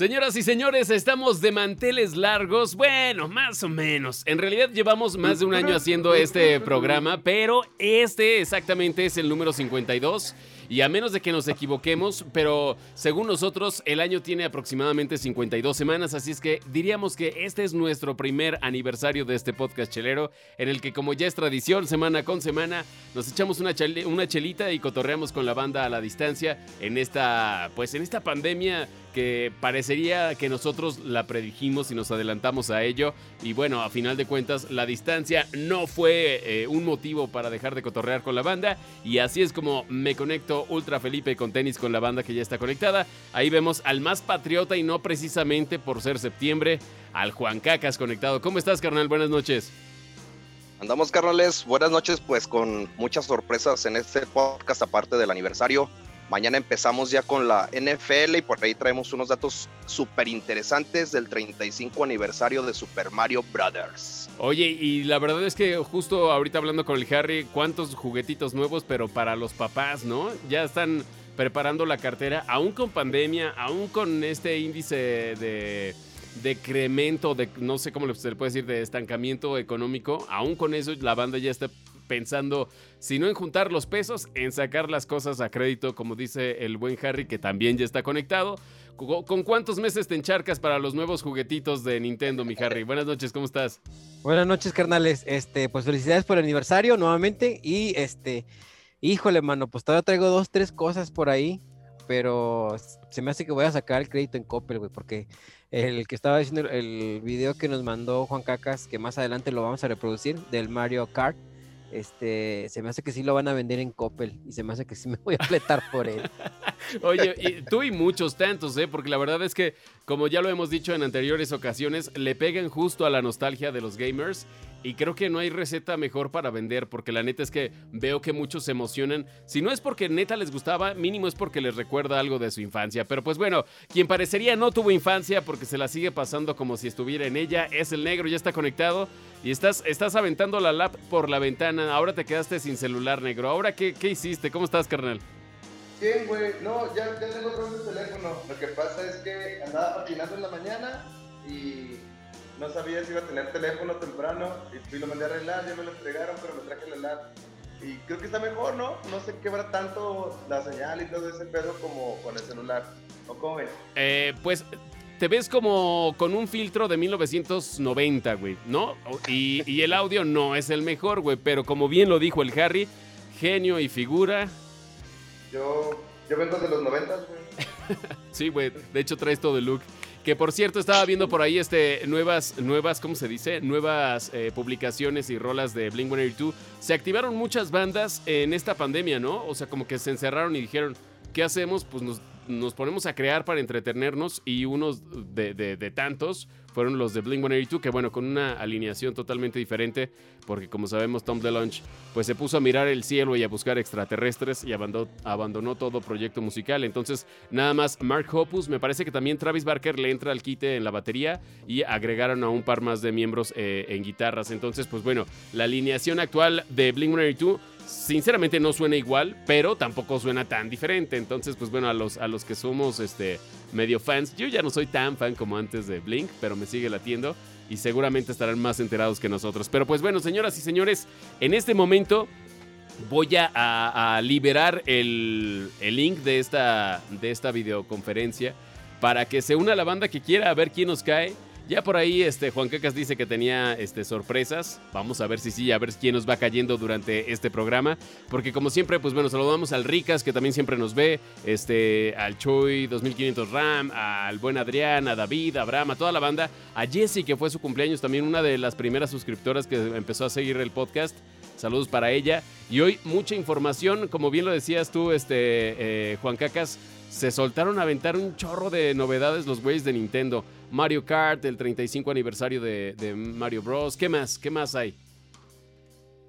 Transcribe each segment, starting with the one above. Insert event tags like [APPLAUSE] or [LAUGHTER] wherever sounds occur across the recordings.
Señoras y señores, estamos de manteles largos. Bueno, más o menos. En realidad llevamos más de un año haciendo este programa, pero este exactamente es el número 52. Y a menos de que nos equivoquemos, pero según nosotros, el año tiene aproximadamente 52 semanas, así es que diríamos que este es nuestro primer aniversario de este podcast chelero, en el que como ya es tradición, semana con semana, nos echamos una, una chelita y cotorreamos con la banda a la distancia en esta, pues en esta pandemia que parecería que nosotros la predijimos y nos adelantamos a ello. Y bueno, a final de cuentas, la distancia no fue eh, un motivo para dejar de cotorrear con la banda. Y así es como me conecto Ultra Felipe con tenis con la banda que ya está conectada. Ahí vemos al más patriota y no precisamente por ser septiembre, al Juan Cacas conectado. ¿Cómo estás, carnal? Buenas noches. Andamos, carnales. Buenas noches, pues con muchas sorpresas en este podcast, aparte del aniversario. Mañana empezamos ya con la NFL y por ahí traemos unos datos súper interesantes del 35 aniversario de Super Mario Brothers. Oye, y la verdad es que justo ahorita hablando con el Harry, cuántos juguetitos nuevos, pero para los papás, ¿no? Ya están preparando la cartera, aún con pandemia, aún con este índice de decremento, de no sé cómo se le puede decir, de estancamiento económico, aún con eso la banda ya está pensando, si no en juntar los pesos, en sacar las cosas a crédito, como dice el buen Harry, que también ya está conectado. ¿Con cuántos meses te encharcas para los nuevos juguetitos de Nintendo, mi Harry? Buenas noches, ¿cómo estás? Buenas noches, carnales. Este, pues felicidades por el aniversario nuevamente. Y este, híjole, mano, pues todavía traigo dos, tres cosas por ahí. Pero se me hace que voy a sacar el crédito en Coppel, güey, porque el que estaba diciendo el video que nos mandó Juan Cacas, que más adelante lo vamos a reproducir, del Mario Kart, este, se me hace que sí lo van a vender en Coppel y se me hace que sí me voy a fletar por él. [LAUGHS] Oye, y tú y muchos tantos, ¿eh? Porque la verdad es que, como ya lo hemos dicho en anteriores ocasiones, le pegan justo a la nostalgia de los gamers y creo que no hay receta mejor para vender, porque la neta es que veo que muchos se emocionan. Si no es porque neta les gustaba, mínimo es porque les recuerda algo de su infancia. Pero pues bueno, quien parecería no tuvo infancia porque se la sigue pasando como si estuviera en ella, es el negro, ya está conectado. Y estás, estás aventando la lap por la ventana. Ahora te quedaste sin celular, negro. ¿Ahora qué, qué hiciste? ¿Cómo estás, carnal? Bien, güey. No, ya, ya tengo otro teléfono. Lo que pasa es que andaba patinando en la mañana y no sabía si iba a tener teléfono temprano y, lo mandé a arreglar, ya me lo entregaron, pero me traje el lap. Y creo que está mejor, ¿no? No se quebra tanto la señal y todo ese pedo como con el celular. ¿O cómo ves? Eh, pues te ves como con un filtro de 1990, güey, ¿no? Y, y el audio no es el mejor, güey, pero como bien lo dijo el Harry, genio y figura. Yo, yo vengo de los 90, güey. [LAUGHS] sí, güey, de hecho traes todo el look. Que por cierto, estaba viendo por ahí este, nuevas, nuevas, ¿cómo se dice? Nuevas eh, publicaciones y rolas de Blink 182. Se activaron muchas bandas en esta pandemia, ¿no? O sea, como que se encerraron y dijeron, ¿qué hacemos? Pues nos, nos ponemos a crear para entretenernos y unos de, tantos fueron los de Blink 182, que bueno, con una alineación totalmente diferente, porque como sabemos Tom DeLonge pues se puso a mirar el cielo y a buscar extraterrestres y abandonó, abandonó todo proyecto musical. Entonces, nada más Mark Hoppus, me parece que también Travis Barker le entra al quite en la batería y agregaron a un par más de miembros eh, en guitarras. Entonces, pues bueno, la alineación actual de Blink 182 sinceramente no suena igual, pero tampoco suena tan diferente. Entonces, pues bueno, a los, a los que somos este, medio fans, yo ya no soy tan fan como antes de Blink, pero me sigue latiendo y seguramente estarán más enterados que nosotros. Pero pues bueno, señoras y señores, en este momento voy a, liberar el, el, link de esta, de esta videoconferencia para que se una la banda que quiera a ver quién nos cae. Ya por ahí este, Juan Cacas dice que tenía este, sorpresas. Vamos a ver si sí, a ver quién nos va cayendo durante este programa. Porque como siempre, pues bueno, saludamos al Ricas, que también siempre nos ve, este, al Choi 2500 RAM, al buen Adrián, a David, a Abraham, a toda la banda, a Jessie, que fue su cumpleaños, también una de las primeras suscriptoras que empezó a seguir el podcast. Saludos para ella. Y hoy mucha información, como bien lo decías tú, este, eh, Juan Cacas, se soltaron a aventar un chorro de novedades los güeyes de Nintendo. Mario Kart, el 35 aniversario de, Mario Bros. ¿Qué más? ¿Qué más hay?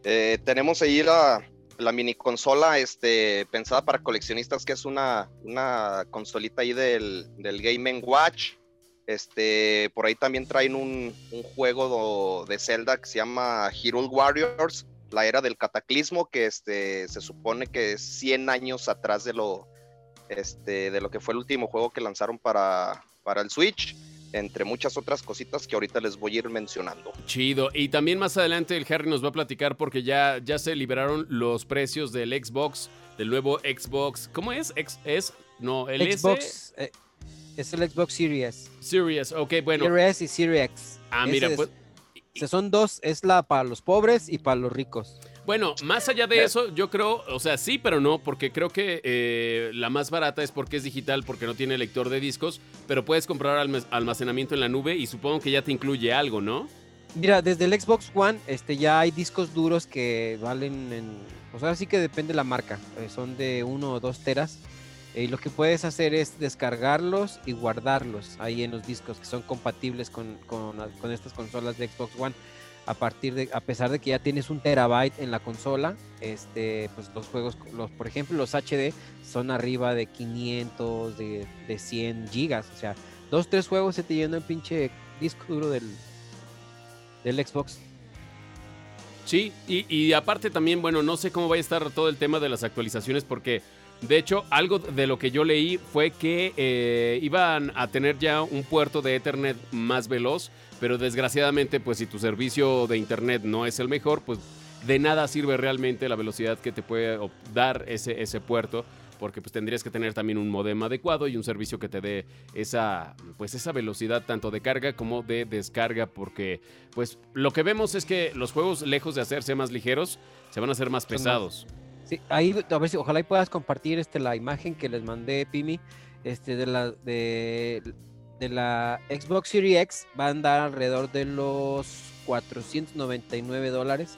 Eh, tenemos ahí la, mini consola este, pensada para coleccionistas, que es una, una consolita ahí del, del Game Watch. Este, por ahí también traen un, juego de Zelda que se llama Hero Warriors, la era del cataclismo, que este, se supone que es 100 años atrás de lo, este, de lo que fue el último juego que lanzaron para, para el Switch, entre muchas otras cositas que ahorita les voy a ir mencionando. Chido. Y también más adelante el Harry nos va a platicar porque ya, ya se liberaron los precios del Xbox, del nuevo Xbox. ¿Cómo es? X, es no, el S- Xbox, eh, es el Xbox Series. Series. Ok, bueno. Series y Series X. Ah, mira, es- pues. son dos, es la para los pobres y para los ricos. Bueno, más allá de eso, yo creo, o sea, sí, pero no, porque creo que eh, la más barata es porque es digital, porque no tiene lector de discos, pero puedes comprar alm- almacenamiento en la nube y supongo que ya te incluye algo, ¿no? Mira, desde el Xbox One este, ya hay discos duros que valen en... Pues ahora sí que depende de la marca. eh, son de uno o dos teras. eh, Y lo que puedes hacer es descargarlos y guardarlos ahí en los discos que son compatibles con, con, con estas consolas de Xbox One. A partir de, a pesar de que ya tienes un terabyte en la consola, este, pues los juegos, los, por ejemplo, los HD son arriba de 500, de, de 100 gigas. O sea, dos, tres juegos se te llena el pinche disco duro del, del Xbox. Sí, y, y aparte también, bueno, no sé cómo va a estar todo el tema de las actualizaciones porque, de hecho, algo de lo que yo leí fue que eh, iban a tener ya un puerto de Ethernet más veloz, pero desgraciadamente, pues si tu servicio de Internet no es el mejor, pues de nada sirve realmente la velocidad que te puede dar ese, ese puerto. Porque pues tendrías que tener también un modem adecuado y un servicio que te dé esa, pues esa velocidad tanto de carga como de descarga. Porque pues lo que vemos es que los juegos, lejos de hacerse más ligeros, se van a hacer más pesados. Sí, ahí a ver si ojalá y puedas compartir este la imagen que les mandé Pimi este de la de, de la Xbox Series X va a andar alrededor de los 499 dólares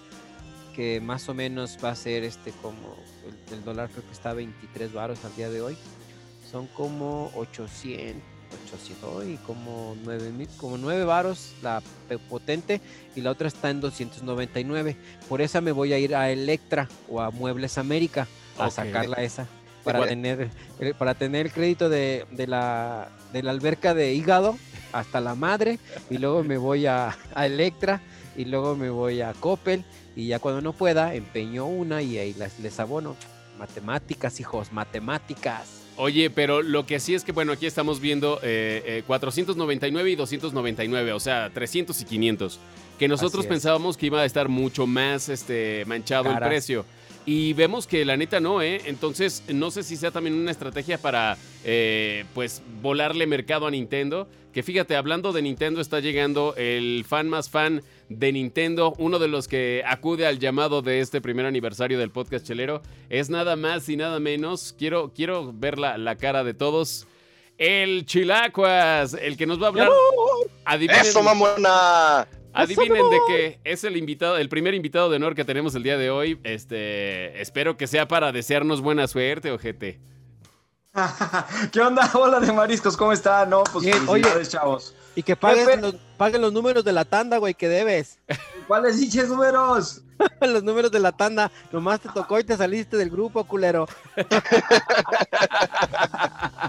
que más o menos va a ser este como el, el dólar creo que está a 23 varos al día de hoy. Son como 800 800 y como 9 mil como 9 varos la potente y la otra está en 299 por esa me voy a ir a Electra o a Muebles América a sacarla esa para Igual. tener el- para tener el crédito de, de la de la alberca de hígado hasta la madre y luego me voy a, a Electra y luego me voy a Coppel y ya cuando no pueda empeño una y ahí las, les abono matemáticas hijos matemáticas Oye, pero lo que sí es que, bueno, aquí estamos viendo eh, eh, 499 y 299, o sea, 300 y 500. Que nosotros pensábamos que iba a estar mucho más este, manchado el precio. Y vemos que la neta no, ¿eh? Entonces, no sé si sea también una estrategia para, eh, pues, volarle mercado a Nintendo. Que fíjate, hablando de Nintendo, está llegando el fan más fan de Nintendo, uno de los que acude al llamado de este primer aniversario del podcast chelero. Es nada más y nada menos. Quiero, quiero ver la, la cara de todos. El Chilacuas, el que nos va a hablar. ¡Eso, mamona! Adivinen de que es el invitado, el primer invitado de honor que tenemos el día de hoy. Este, espero que sea para desearnos buena suerte, ojete. [LAUGHS] ¿Qué onda? Hola de mariscos, ¿cómo están? No, pues Bien, felicidades, chavos. Y que paguen los, paguen los números de la tanda güey que debes [LAUGHS] ¿Cuáles diches números? [LAUGHS] los números de la tanda nomás te tocó y te saliste del grupo culero [LAUGHS]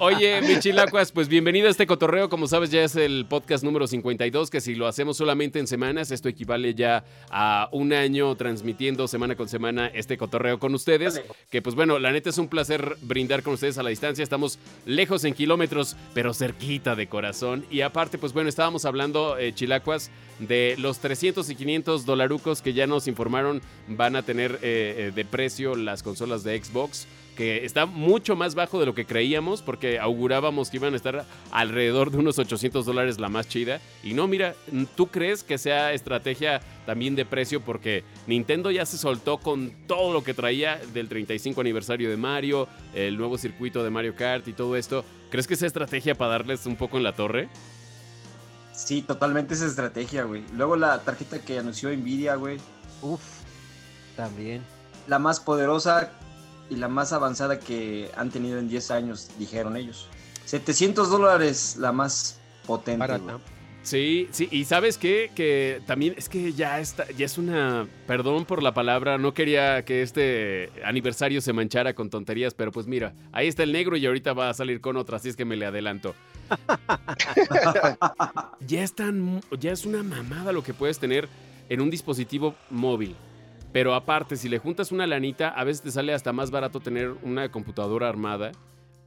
Oye, mi chilacuas, pues bienvenido a este cotorreo. Como sabes, ya es el podcast número 52, que si lo hacemos solamente en semanas, esto equivale ya a un año transmitiendo semana con semana este cotorreo con ustedes. Vale. Que pues bueno, la neta es un placer brindar con ustedes a la distancia. Estamos lejos en kilómetros, pero cerquita de corazón. Y aparte, pues bueno, estábamos hablando, eh, chilacuas, de los 300 y 500 dolarucos que ya nos informaron van a tener eh, eh, de precio las consolas de Xbox que está mucho más bajo de lo que creíamos, porque augurábamos que iban a estar alrededor de unos 800 dólares la más chida. Y no, mira, ¿tú crees que sea estrategia también de precio? Porque Nintendo ya se soltó con todo lo que traía del 35 aniversario de Mario, el nuevo circuito de Mario Kart y todo esto. ¿Crees que sea estrategia para darles un poco en la torre? Sí, totalmente esa estrategia, güey. Luego la tarjeta que anunció Nvidia, güey. Uf, también. La más poderosa y la más avanzada que han tenido en 10 años, dijeron ellos. 700 dólares la más potente. Sí, sí, y sabes qué, que también es que ya está, ya es una, perdón por la palabra, no quería que este aniversario se manchara con tonterías, pero pues mira, ahí está el negro y ahorita va a salir con otra, así es que me le adelanto. [LAUGHS] ya es ya es una mamada lo que puedes tener en un dispositivo móvil. Pero aparte, si le juntas una lanita, a veces te sale hasta más barato tener una computadora armada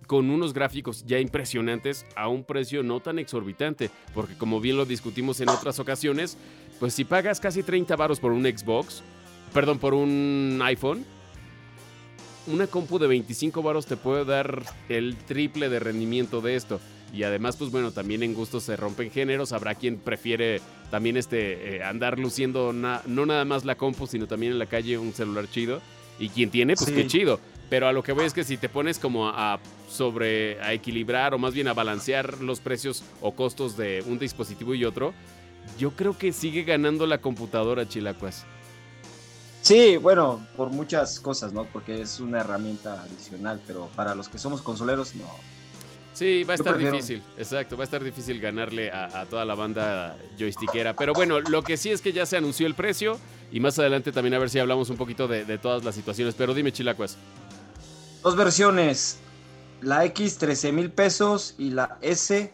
con unos gráficos ya impresionantes a un precio no tan exorbitante, porque como bien lo discutimos en otras ocasiones, pues si pagas casi 30 varos por un Xbox, perdón, por un iPhone, una compu de 25 varos te puede dar el triple de rendimiento de esto. Y además, pues bueno, también en gustos se rompen géneros. Habrá quien prefiere también este eh, andar luciendo na- no nada más la compu, sino también en la calle un celular chido. Y quien tiene, pues Sí. qué chido. Pero a lo que voy es que si te pones como a sobre a equilibrar o más bien a balancear los precios o costos de un dispositivo y otro, yo creo que sigue ganando la computadora, Chilacuas. Sí, bueno, por muchas cosas, ¿no? Porque es una herramienta adicional, pero para los que somos consoleros, no. Sí, va a estar prefiero- difícil, exacto, va a estar difícil ganarle a, a toda la banda joystickera. Pero bueno, lo que sí es que ya se anunció el precio y más adelante también a ver si hablamos un poquito de, de todas las situaciones. Pero dime, Chilacuas. Dos versiones, la X 13 mil pesos y la S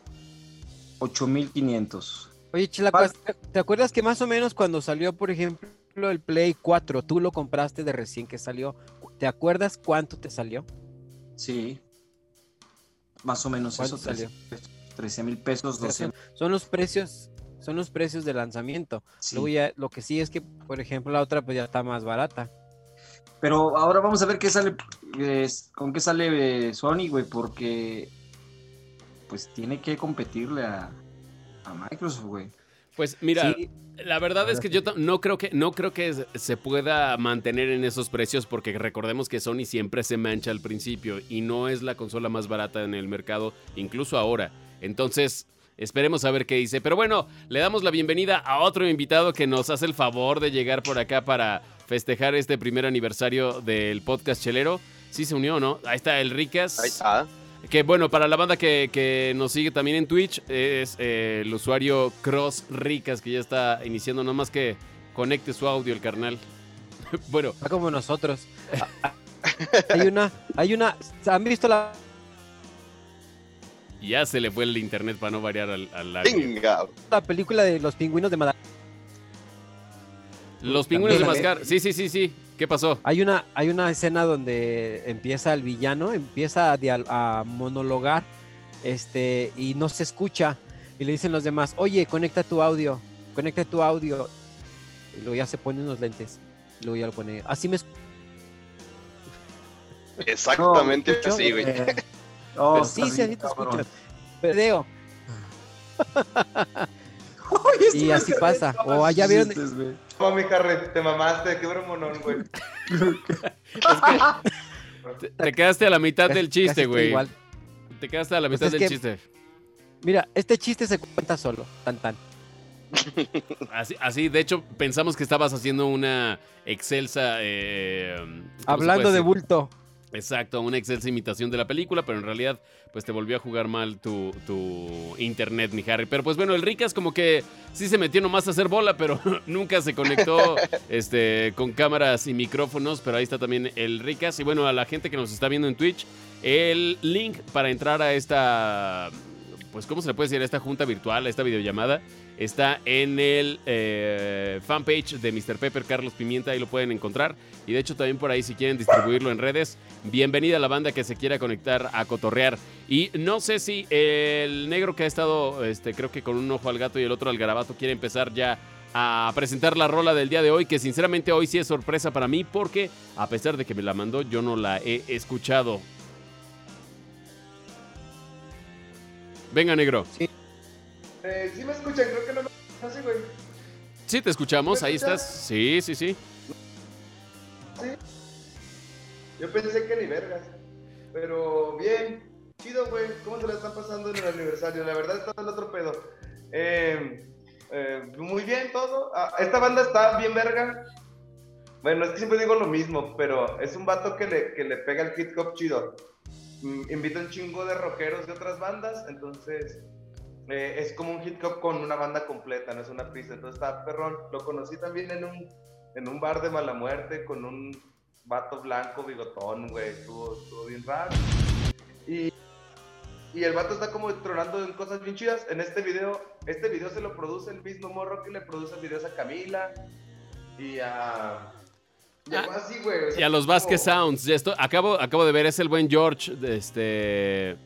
8 mil 500. Oye, Chilacuas, ¿te- ¿te acuerdas que más o menos cuando salió, por ejemplo, el Play 4, tú lo compraste de recién que salió? ¿Te acuerdas cuánto te salió? Sí. Más o menos ¿Cuánto eso, salió? 13 mil pesos, 12 Son los precios, son los precios de lanzamiento. sí. Luego ya, lo que sí es que, por ejemplo, la otra pues ya está más barata. Pero ahora vamos a ver qué sale, eh, con qué sale eh, Sony, güey, porque pues tiene que competirle a, a Microsoft, güey. Pues mira, Sí, la verdad es que yo no creo que no creo que se- se pueda mantener en esos precios porque recordemos que Sony siempre se mancha al principio y no es la consola más barata en el mercado, incluso ahora. Entonces, esperemos a ver qué dice. Pero bueno, le damos la bienvenida a otro invitado que nos hace el favor de llegar por acá para festejar este primer aniversario del podcast chelero. Sí se unió, ¿no? Ahí está el Ricas. Ahí está. Que bueno, para la banda que, que nos sigue también en Twitch, es eh, el usuario Cross Ricas, que ya está iniciando, nada más que conecte su audio el carnal. [LAUGHS] bueno, está como nosotros. Ah, ah, hay una, hay una, ¿han visto la ya se le fue el internet para no variar al, al. Venga. la película de los pingüinos de Madagascar? Los pingüinos de. Mascar. Sí, sí, sí, sí. ¿Qué pasó? Hay una, hay una escena donde empieza el villano, empieza a, monologar, este, y no se escucha. Y le dicen los demás, oye, conecta tu audio, conecta tu audio. Y luego ya se pone unos lentes. Y luego ya lo pone. Así me. [LAUGHS] Exactamente No, así, güey. Eh, [LAUGHS] oh, Pero sí, sí, así te escuchas. [LAUGHS] Y así pasa. O allá vieron- chistes, güey. No, mi Harry, te mamaste, qué bromonón, güey. Te, te quedaste a la mitad Casi- del chiste, güey. igual. Te quedaste a la Pues mitad del que- chiste. Mira, este chiste se cuenta solo, tan tan. Así, así, de hecho, pensamos que estabas haciendo una excelsa. eh, ¿cómo se Hablando de bulto. Exacto, una excelsa imitación de la película, pero en realidad pues te volvió a jugar mal tu, tu internet, mi Harry. Pero pues bueno, el Ricas como que sí se metió nomás a hacer bola, pero [LAUGHS] nunca se conectó [LAUGHS] este, con cámaras y micrófonos, pero ahí está también el Ricas. Y bueno, a la gente que nos está viendo en Twitch, el link para entrar a esta, pues ¿cómo se le puede decir? A esta junta virtual, a esta videollamada, está en el eh, fanpage de Mr. Pepper Carlos Pimienta, ahí lo pueden encontrar. Y de hecho también por ahí si quieren distribuirlo en redes, bienvenida a la banda que se quiera conectar a cotorrear. Y no sé si el negro que ha estado, este, creo que con un ojo al gato y el otro al garabato, quiere empezar ya a presentar la rola del día de hoy, que sinceramente hoy sí es sorpresa para mí porque a pesar de que me la mandó, yo no la he escuchado. Venga, negro. Eh, sí me escuchan, creo que no me... No sé, güey. Sí, te escuchamos, ¿Me ahí escuchas? estás. Sí, sí, sí. Sí. Yo pensé que ni vergas. Pero bien, chido, güey. ¿Cómo se la están pasando en el aniversario? La verdad está el otro pedo. Eh, eh, muy bien todo. Ah, esta banda está bien verga. Bueno, es que siempre digo lo mismo, pero es un vato que le, que le pega el hip hop chido. Mm, Invita un chingo de rockeros de otras bandas, entonces eh, es como un hip hop con una banda completa, no es una pista. Entonces está perrón. Lo conocí también en un, en un bar de mala muerte con un vato blanco, bigotón, güey. Estuvo, estuvo bien raro. Y, y el vato está como tronando en cosas bien chidas. En este video, este video se lo produce el mismo morro que le produce videos a Camila y a, Llegó así, güey. o sea, Y a los como- Vasquez Sounds. Esto, acabo, acabo de ver, es el buen George. de Este.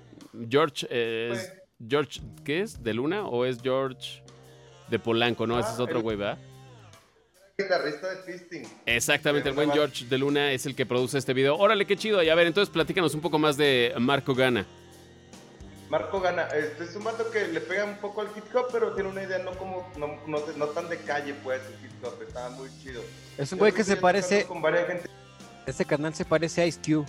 George es. George, ¿qué es? ¿De Luna? ¿O es George de Polanco? No, ese es Ah, otro güey, ¿verdad? guitarrista de Fisting. Exactamente, el buen. George de Luna es el que produce este video. Órale, qué chido. Y a ver, entonces platícanos un poco más de Marco Gana. Marco Gana, este es un vato que le pega un poco al hip hop, pero tiene una idea no como, no, no, no tan de calle, pues, el hip hop, está muy chido. Es un güey que se parece, Con varias gente. este canal se parece a Ice Cube.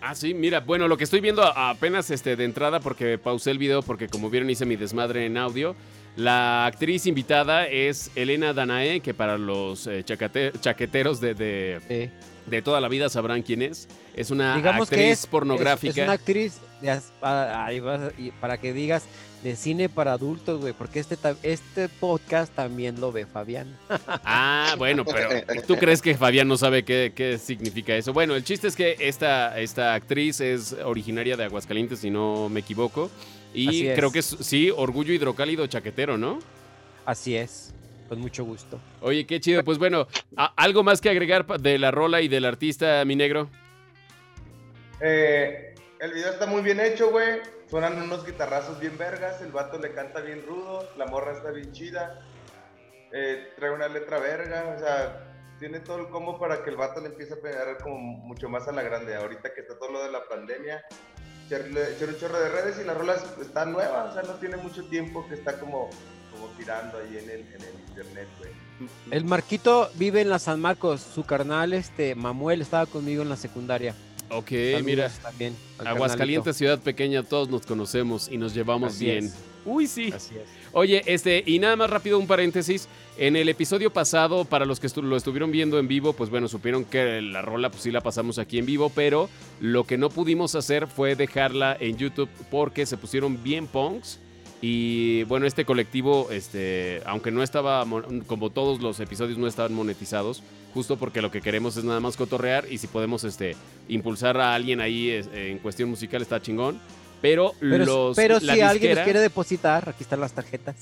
Ah, sí, mira, bueno, lo que estoy viendo apenas este, de entrada, porque pausé el video, porque como vieron hice mi desmadre en audio. La actriz invitada es Elena Danae, que para los eh, chaqueteros de, de, Sí. de toda la vida sabrán quién es. Es una Digamos actriz que es pornográfica. Es, es una actriz de para, que digas de cine para adultos, güey, porque este este podcast también lo ve Fabián. [LAUGHS] Ah, bueno, pero ¿tú crees que Fabián no sabe qué, qué significa eso? Bueno, el chiste es que esta, esta actriz es originaria de Aguascalientes, si no me equivoco. Y creo que es, sí, orgullo hidrocálido chaquetero, ¿no? Así es, con mucho gusto. Oye, qué chido. Pues bueno, ¿a- ¿algo más que agregar de la rola y del artista, mi negro? Eh, el video está muy bien hecho, güey. Suenan unos guitarrazos bien vergas, el vato le canta bien rudo, la morra está bien chida. Eh, trae una letra verga, o sea, tiene todo el combo para que el vato le empiece a pegar como mucho más a la grande. Ahorita que está todo lo de la pandemia, echar chorro de redes y la rola es- está nueva, o sea, no tiene mucho tiempo que está como, como tirando ahí en el, en el internet, güey. El Marquito vive en la San Marcos, su carnal, este, Mamuel, estaba conmigo en la secundaria. Ok, Saludos mira. también Aguascalientes, ciudad pequeña, todos nos conocemos y nos llevamos Así bien. es. Uy, sí. Así es. Oye, este, y nada más rápido un paréntesis. En el episodio pasado, para los que estu- lo estuvieron viendo en vivo, pues bueno, supieron que la rola pues sí la pasamos aquí en vivo, pero lo que no pudimos hacer fue dejarla en YouTube porque se pusieron bien punks. Y bueno, este colectivo, este, aunque no estaba, como todos los episodios no estaban monetizados, justo porque lo que queremos es nada más cotorrear y si podemos este, impulsar a alguien ahí en cuestión musical está chingón. Pero, Pero, los, pero si alguien les quiere depositar, aquí están las tarjetas.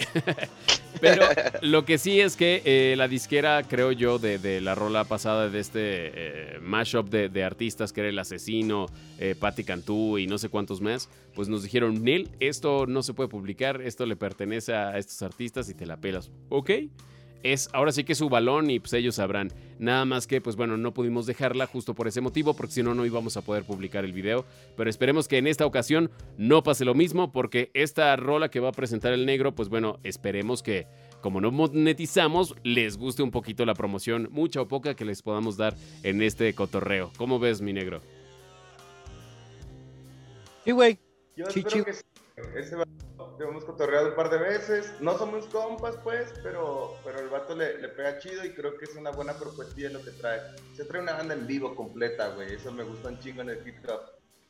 [LAUGHS] pero lo que sí es que eh, la disquera, creo yo, de, de la rola pasada de este eh, mashup de, de artistas, que era El Asesino, eh, Patti Cantú y no sé cuántos más, pues nos dijeron, Neil, esto no se puede publicar, esto le pertenece a estos artistas y te la pelas. ¿Ok? Es, ahora sí que es su balón y pues ellos sabrán. Nada más que, pues bueno, no pudimos dejarla justo por ese motivo, porque si no, no íbamos a poder publicar el video. Pero esperemos que en esta ocasión no pase lo mismo, porque esta rola que va a presentar el negro, pues bueno, esperemos que, como no monetizamos, les guste un poquito la promoción, mucha o poca que les podamos dar en este cotorreo. ¿Cómo ves, mi negro? Sí, güey. Yo Sí, espero sí. que sí. Ese vato hemos cotorreado un par de veces. No somos compas, pues, pero, pero el vato le, le pega chido y creo que es una buena propuesta lo que trae. Se trae una banda en vivo completa, güey. Eso me gusta un chingo en el hip hop.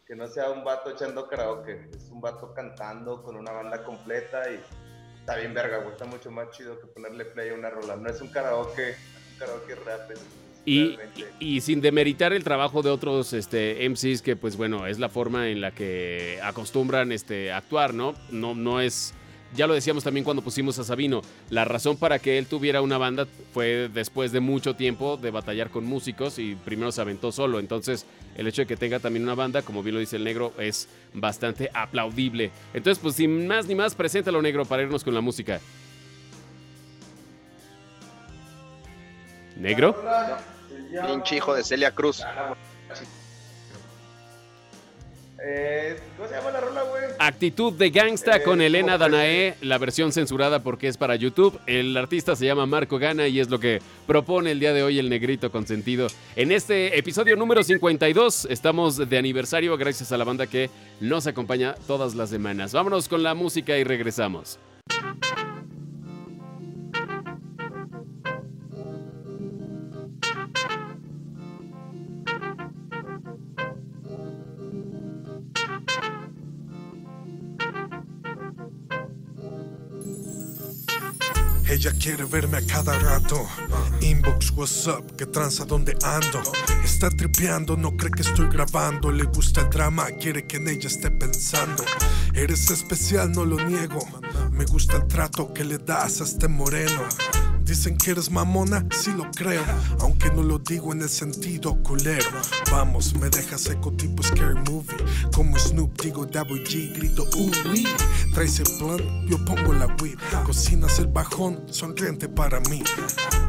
Que no sea un vato echando karaoke. Es un vato cantando con una banda completa y está bien verga, güey. Está mucho más chido que ponerle play a una rola. No es un karaoke, un karaoke rap. Es Y, sin demeritar el trabajo de otros este, MCs, que pues bueno, es la forma en la que acostumbran este, actuar, ¿no? No, no es. Ya lo decíamos también cuando pusimos a Sabino. La razón para que él tuviera una banda fue después de mucho tiempo de batallar con músicos y primero se aventó solo. Entonces, el hecho de que tenga también una banda, como bien lo dice el negro, es bastante aplaudible. Entonces, pues sin más ni más, preséntalo, negro, para irnos con la música. ¿Negro? Pinche hijo de Celia Cruz. Eh, ¿Cómo se llama la rola, güey? Actitud de Gangsta Eh, con Elena ¿cómo Danae, la versión censurada porque es para YouTube. El artista se llama Marco Gana y es lo que propone el día de hoy el negrito consentido. En este episodio número 52 estamos de aniversario gracias a la banda que nos acompaña todas las semanas. Vámonos con la música y regresamos. Ella quiere verme a cada rato. Inbox, what's up, que tranza donde ando. Está tripeando, no cree que estoy grabando. Le gusta el drama, quiere que en ella esté pensando. Eres especial, no lo niego. Me gusta el trato que le das a este moreno. Dicen que eres mamona, sí lo creo, aunque no lo digo en el sentido culero. Vamos, me dejas seco tipo scary movie. Como Snoop digo Double grito uy. Traes el plan, yo pongo la weed. Cocinas el bajón, sonriente para mí.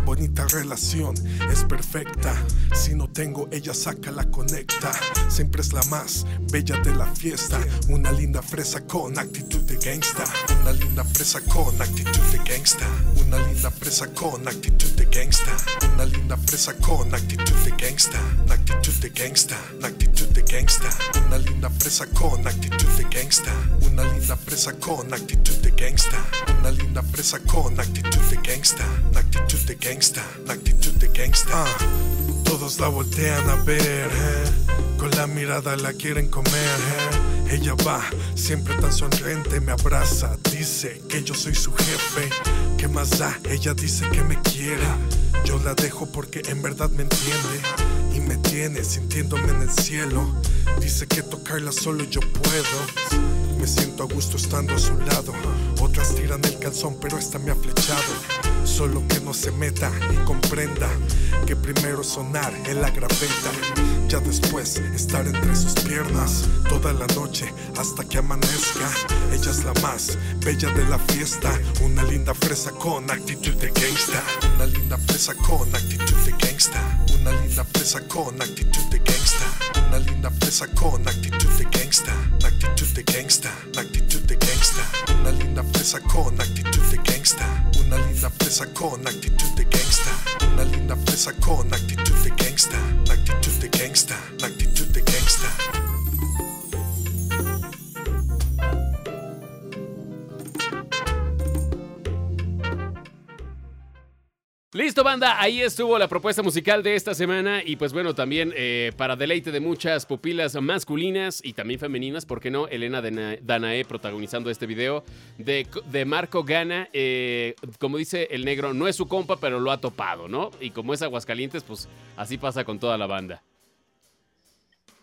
Bonita relación, es perfecta. Si no tengo, ella saca la conecta. Siempre es la más bella de la fiesta. Una linda fresa con actitud de gangsta. Una linda fresa con actitud de gangsta. Una linda fresa con actitud de gangsta. Una linda fresa con actitud de gangsta. Actitud de gangsta. Actitud de gangsta. Una linda fresa con actitud de gangsta. Una linda fresa con actitud de gangsta. Una linda fresa con actitud de gangsta. Actitud de gangsta. Actitud de gangsta. Ah, todos la voltean a ver. eh. Con la mirada la quieren comer. eh. Ella va, siempre tan sonriente, me abraza. Dice que yo soy su jefe. ¿Qué más da? Ella dice que me quiere. Yo la dejo porque en verdad me entiende. Y me tiene sintiéndome en el cielo. Dice que tocarla solo yo puedo. Me siento a gusto estando a su lado. Otras tiran el calzón, pero esta me ha flechado. Solo que no se meta y comprenda que primero sonar en la graveta. Ya después estar entre sus piernas toda la noche hasta que amanezca. Ella es la más bella de la fiesta. Una linda fresa con actitud de gangsta. Una linda fresa con actitud de gangsta. Una linda fresa con actitud de gangsta. Una linda fresa con actitud de gangsta. Actitud de gangsta. Actitud de gangsta. Una linda fresa con actitud de gangsta. Una linda fresa con actitud de gangsta. Una linda fresa con actitud de gangsta. Actitud de gangsta. Actitud de gangsta. Listo, banda, ahí estuvo la propuesta musical de esta semana y pues bueno, también eh, para deleite de muchas pupilas masculinas y también femeninas, ¿por qué no? Elena Dana- Danae protagonizando este video de, de Marco Gana, eh, como dice el negro, no es su compa, pero lo ha topado, ¿no? Y como es Aguascalientes, pues así pasa con toda la banda.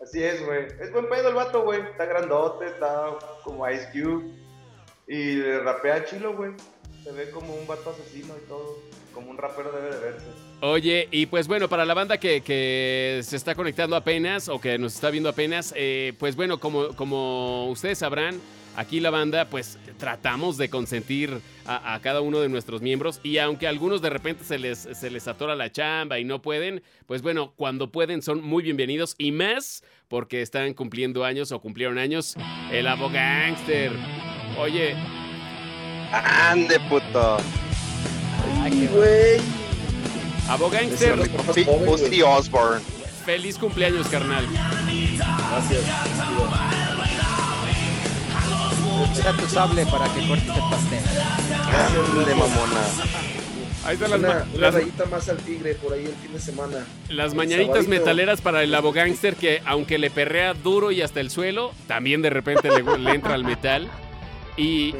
Así es, güey. Es buen pedo el vato, güey. Está grandote, está como Ice Cube. Y rapea chilo, güey. Se ve como un vato asesino y todo. Como un rapero debe de verse. Oye, y pues bueno, para la banda que, se está conectando apenas o que nos está viendo apenas, eh, pues bueno, como, ustedes sabrán, aquí la banda, pues tratamos de consentir a, cada uno de nuestros miembros y aunque algunos de repente se les, se les atora la chamba y no pueden, pues bueno, cuando pueden son muy bienvenidos y más porque están cumpliendo años o cumplieron años el Abogangster. Oye, Ande, puto. Ay, güey. Güey. Ozzy Osbourne. feliz cumpleaños, carnal. Gracias. Tira tu sable para que cortes el pastel. Mamona. Ahí están las, Una, una las- rayita más al tigre por ahí el fin de semana. Las El mañanitas sabadito. metaleras para el abogánster que aunque le perrea duro y hasta el suelo, también de repente le, le entra al metal. Y,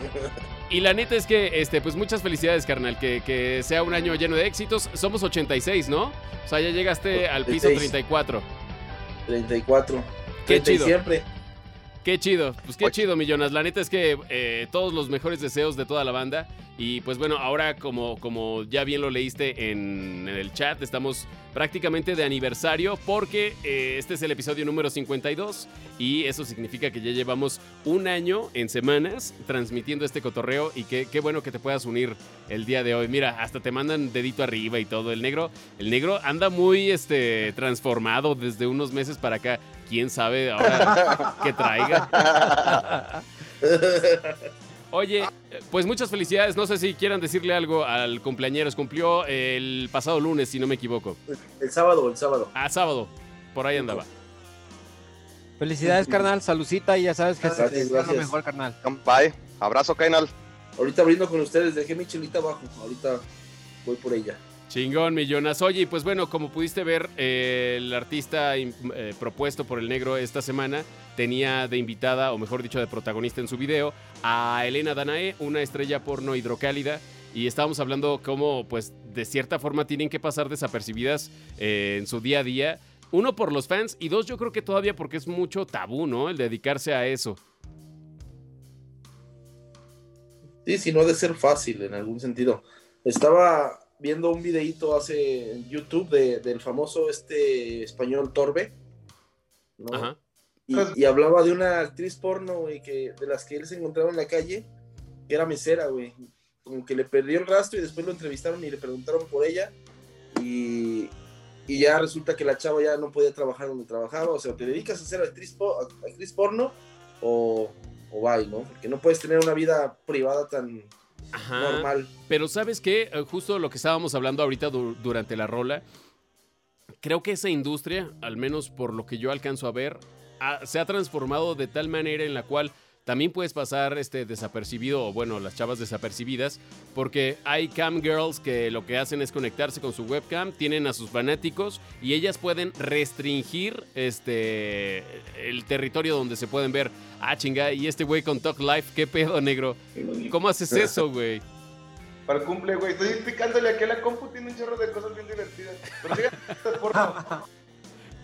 y la neta es que, este, pues muchas felicidades, carnal. Que, que sea un año lleno de éxitos. Somos 86, ¿no? O sea, ya llegaste al piso 86. 34. 34. Qué 30 y chido. siempre. Qué chido, pues qué Oye. chido, millonas. La neta es que eh, todos los mejores deseos de toda la banda. Y pues bueno, ahora como, como ya bien lo leíste en, en el chat, estamos prácticamente de aniversario porque eh, este es el episodio número 52 y eso significa que ya llevamos un año en semanas transmitiendo este cotorreo y qué, qué bueno que te puedas unir el día de hoy. Mira, hasta te mandan dedito arriba y todo. El negro, el negro anda muy este, transformado desde unos meses para acá. ¿Quién sabe ahora qué traiga? Oye, pues muchas felicidades. No sé si quieran decirle algo al cumpleañeros. Cumplió el pasado lunes, si no me equivoco. El sábado, el sábado. Ah, sábado. Por ahí andaba. Felicidades, carnal. Salucita y ya sabes que Gracias, te deseo lo gracias. mejor, carnal. Bye. Abrazo, Kainal. Ahorita brindo con ustedes, dejé mi chelita abajo. Ahorita voy por ella. Chingón, millonas. Oye, pues bueno, como pudiste ver, eh, el artista eh, propuesto por el negro esta semana tenía de invitada, o mejor dicho, de protagonista en su video, a Elena Danae, una estrella porno hidrocálida. Y estábamos hablando cómo, pues, de cierta forma tienen que pasar desapercibidas eh, en su día a día. Uno, por los fans, y dos, yo creo que todavía porque es mucho tabú, ¿no? El dedicarse a eso. Sí, si no ha de ser fácil en algún sentido. Estaba viendo un videíto hace en YouTube de- del famoso este español Torbe, ¿no? Ajá. Y, y hablaba de una actriz porno, güey, que, de las que él se encontraba en la calle, que era mesera, güey. Como que le perdió el rastro y después lo entrevistaron y le preguntaron por ella. Y, y ya resulta que la chava ya no podía trabajar donde trabajaba. O sea, te dedicas a ser actriz, po- actriz porno o, o bye, ¿no? Porque no puedes tener una vida privada tan Ajá. normal. Pero ¿sabes qué? Eh, Justo lo que estábamos hablando ahorita du- durante la rola, creo que esa industria, al menos por lo que yo alcanzo a ver, ha- se ha transformado de tal manera en la cual también puedes pasar este desapercibido, o bueno, las chavas desapercibidas, porque hay cam girls que lo que hacen es conectarse con su webcam, tienen a sus fanáticos y ellas pueden restringir este el territorio donde se pueden ver. Ah, chinga, y este güey con Talk Life, ¿qué pedo, negro? ¿Cómo haces eso, güey? Para el cumple, güey. Estoy picándole aquí a la compu, tiene un chorro de cosas bien divertidas. Pero fíjate, porno. [LAUGHS]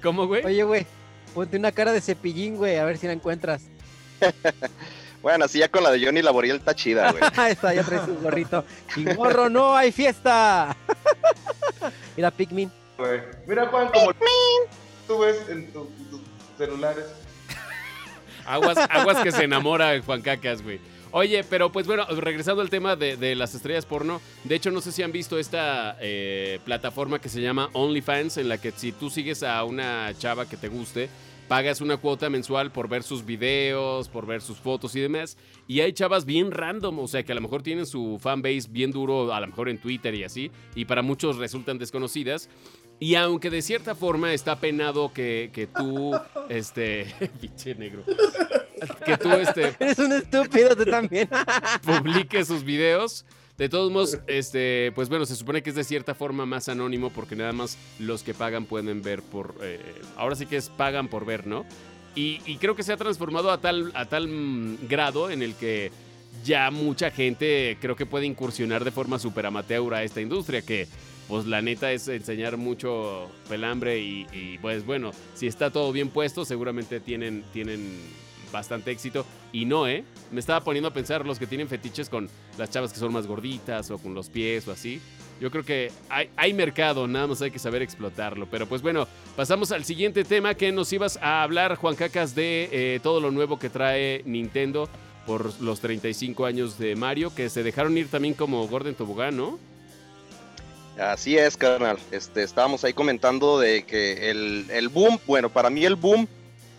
¿Cómo, güey? Oye, güey, ponte una cara de cepillín, güey, a ver si la encuentras. [LAUGHS] Bueno, así ya con la de Johnny Laboriel está chida, güey. [LAUGHS] Ahí está, ya trae su gorrito. Sin gorro, no hay fiesta. [LAUGHS] Mira, Pikmin. güey. Mira, Juan, como tú ves en, tu- en tus celulares. Aguas, aguas que se enamora Juan Cacas, güey. Oye, pero pues bueno, regresando al tema de, de las estrellas porno, de hecho no sé si han visto esta eh, plataforma que se llama OnlyFans, en la que si tú sigues a una chava que te guste, pagas una cuota mensual por ver sus videos, por ver sus fotos y demás. Y hay chavas bien random, o sea, que a lo mejor tienen su fanbase bien duro, a lo mejor en Twitter y así, y para muchos resultan desconocidas. Y aunque de cierta forma está penado que, que tú, [LAUGHS] este, [LAUGHS] pinche negro, que tú, este, Eres un estúpido tú también. [LAUGHS] publique sus videos. De todos modos, [LAUGHS] este, pues bueno, se supone que es de cierta forma más anónimo porque nada más los que pagan pueden ver por... eh, ahora sí que es pagan por ver, ¿no? Y, y creo que se ha transformado a tal, a tal mm, grado en el que ya mucha gente creo que puede incursionar de forma súper amateur a esta industria que... Pues la neta es enseñar mucho pelambre y, y, pues bueno, si está todo bien puesto, seguramente tienen, tienen bastante éxito. Y no, ¿eh? Me estaba poniendo a pensar los que tienen fetiches con las chavas que son más gorditas o con los pies o así. Yo creo que hay, hay mercado, nada más hay que saber explotarlo. Pero pues bueno, pasamos al siguiente tema que nos ibas a hablar, Juan Cacas, de eh, todo lo nuevo que trae Nintendo por los 35 años de Mario, que se dejaron ir también como Gordon Tobogán, ¿no? Así es, carnal. Este, estábamos ahí comentando de que el, el boom, bueno, para mí el boom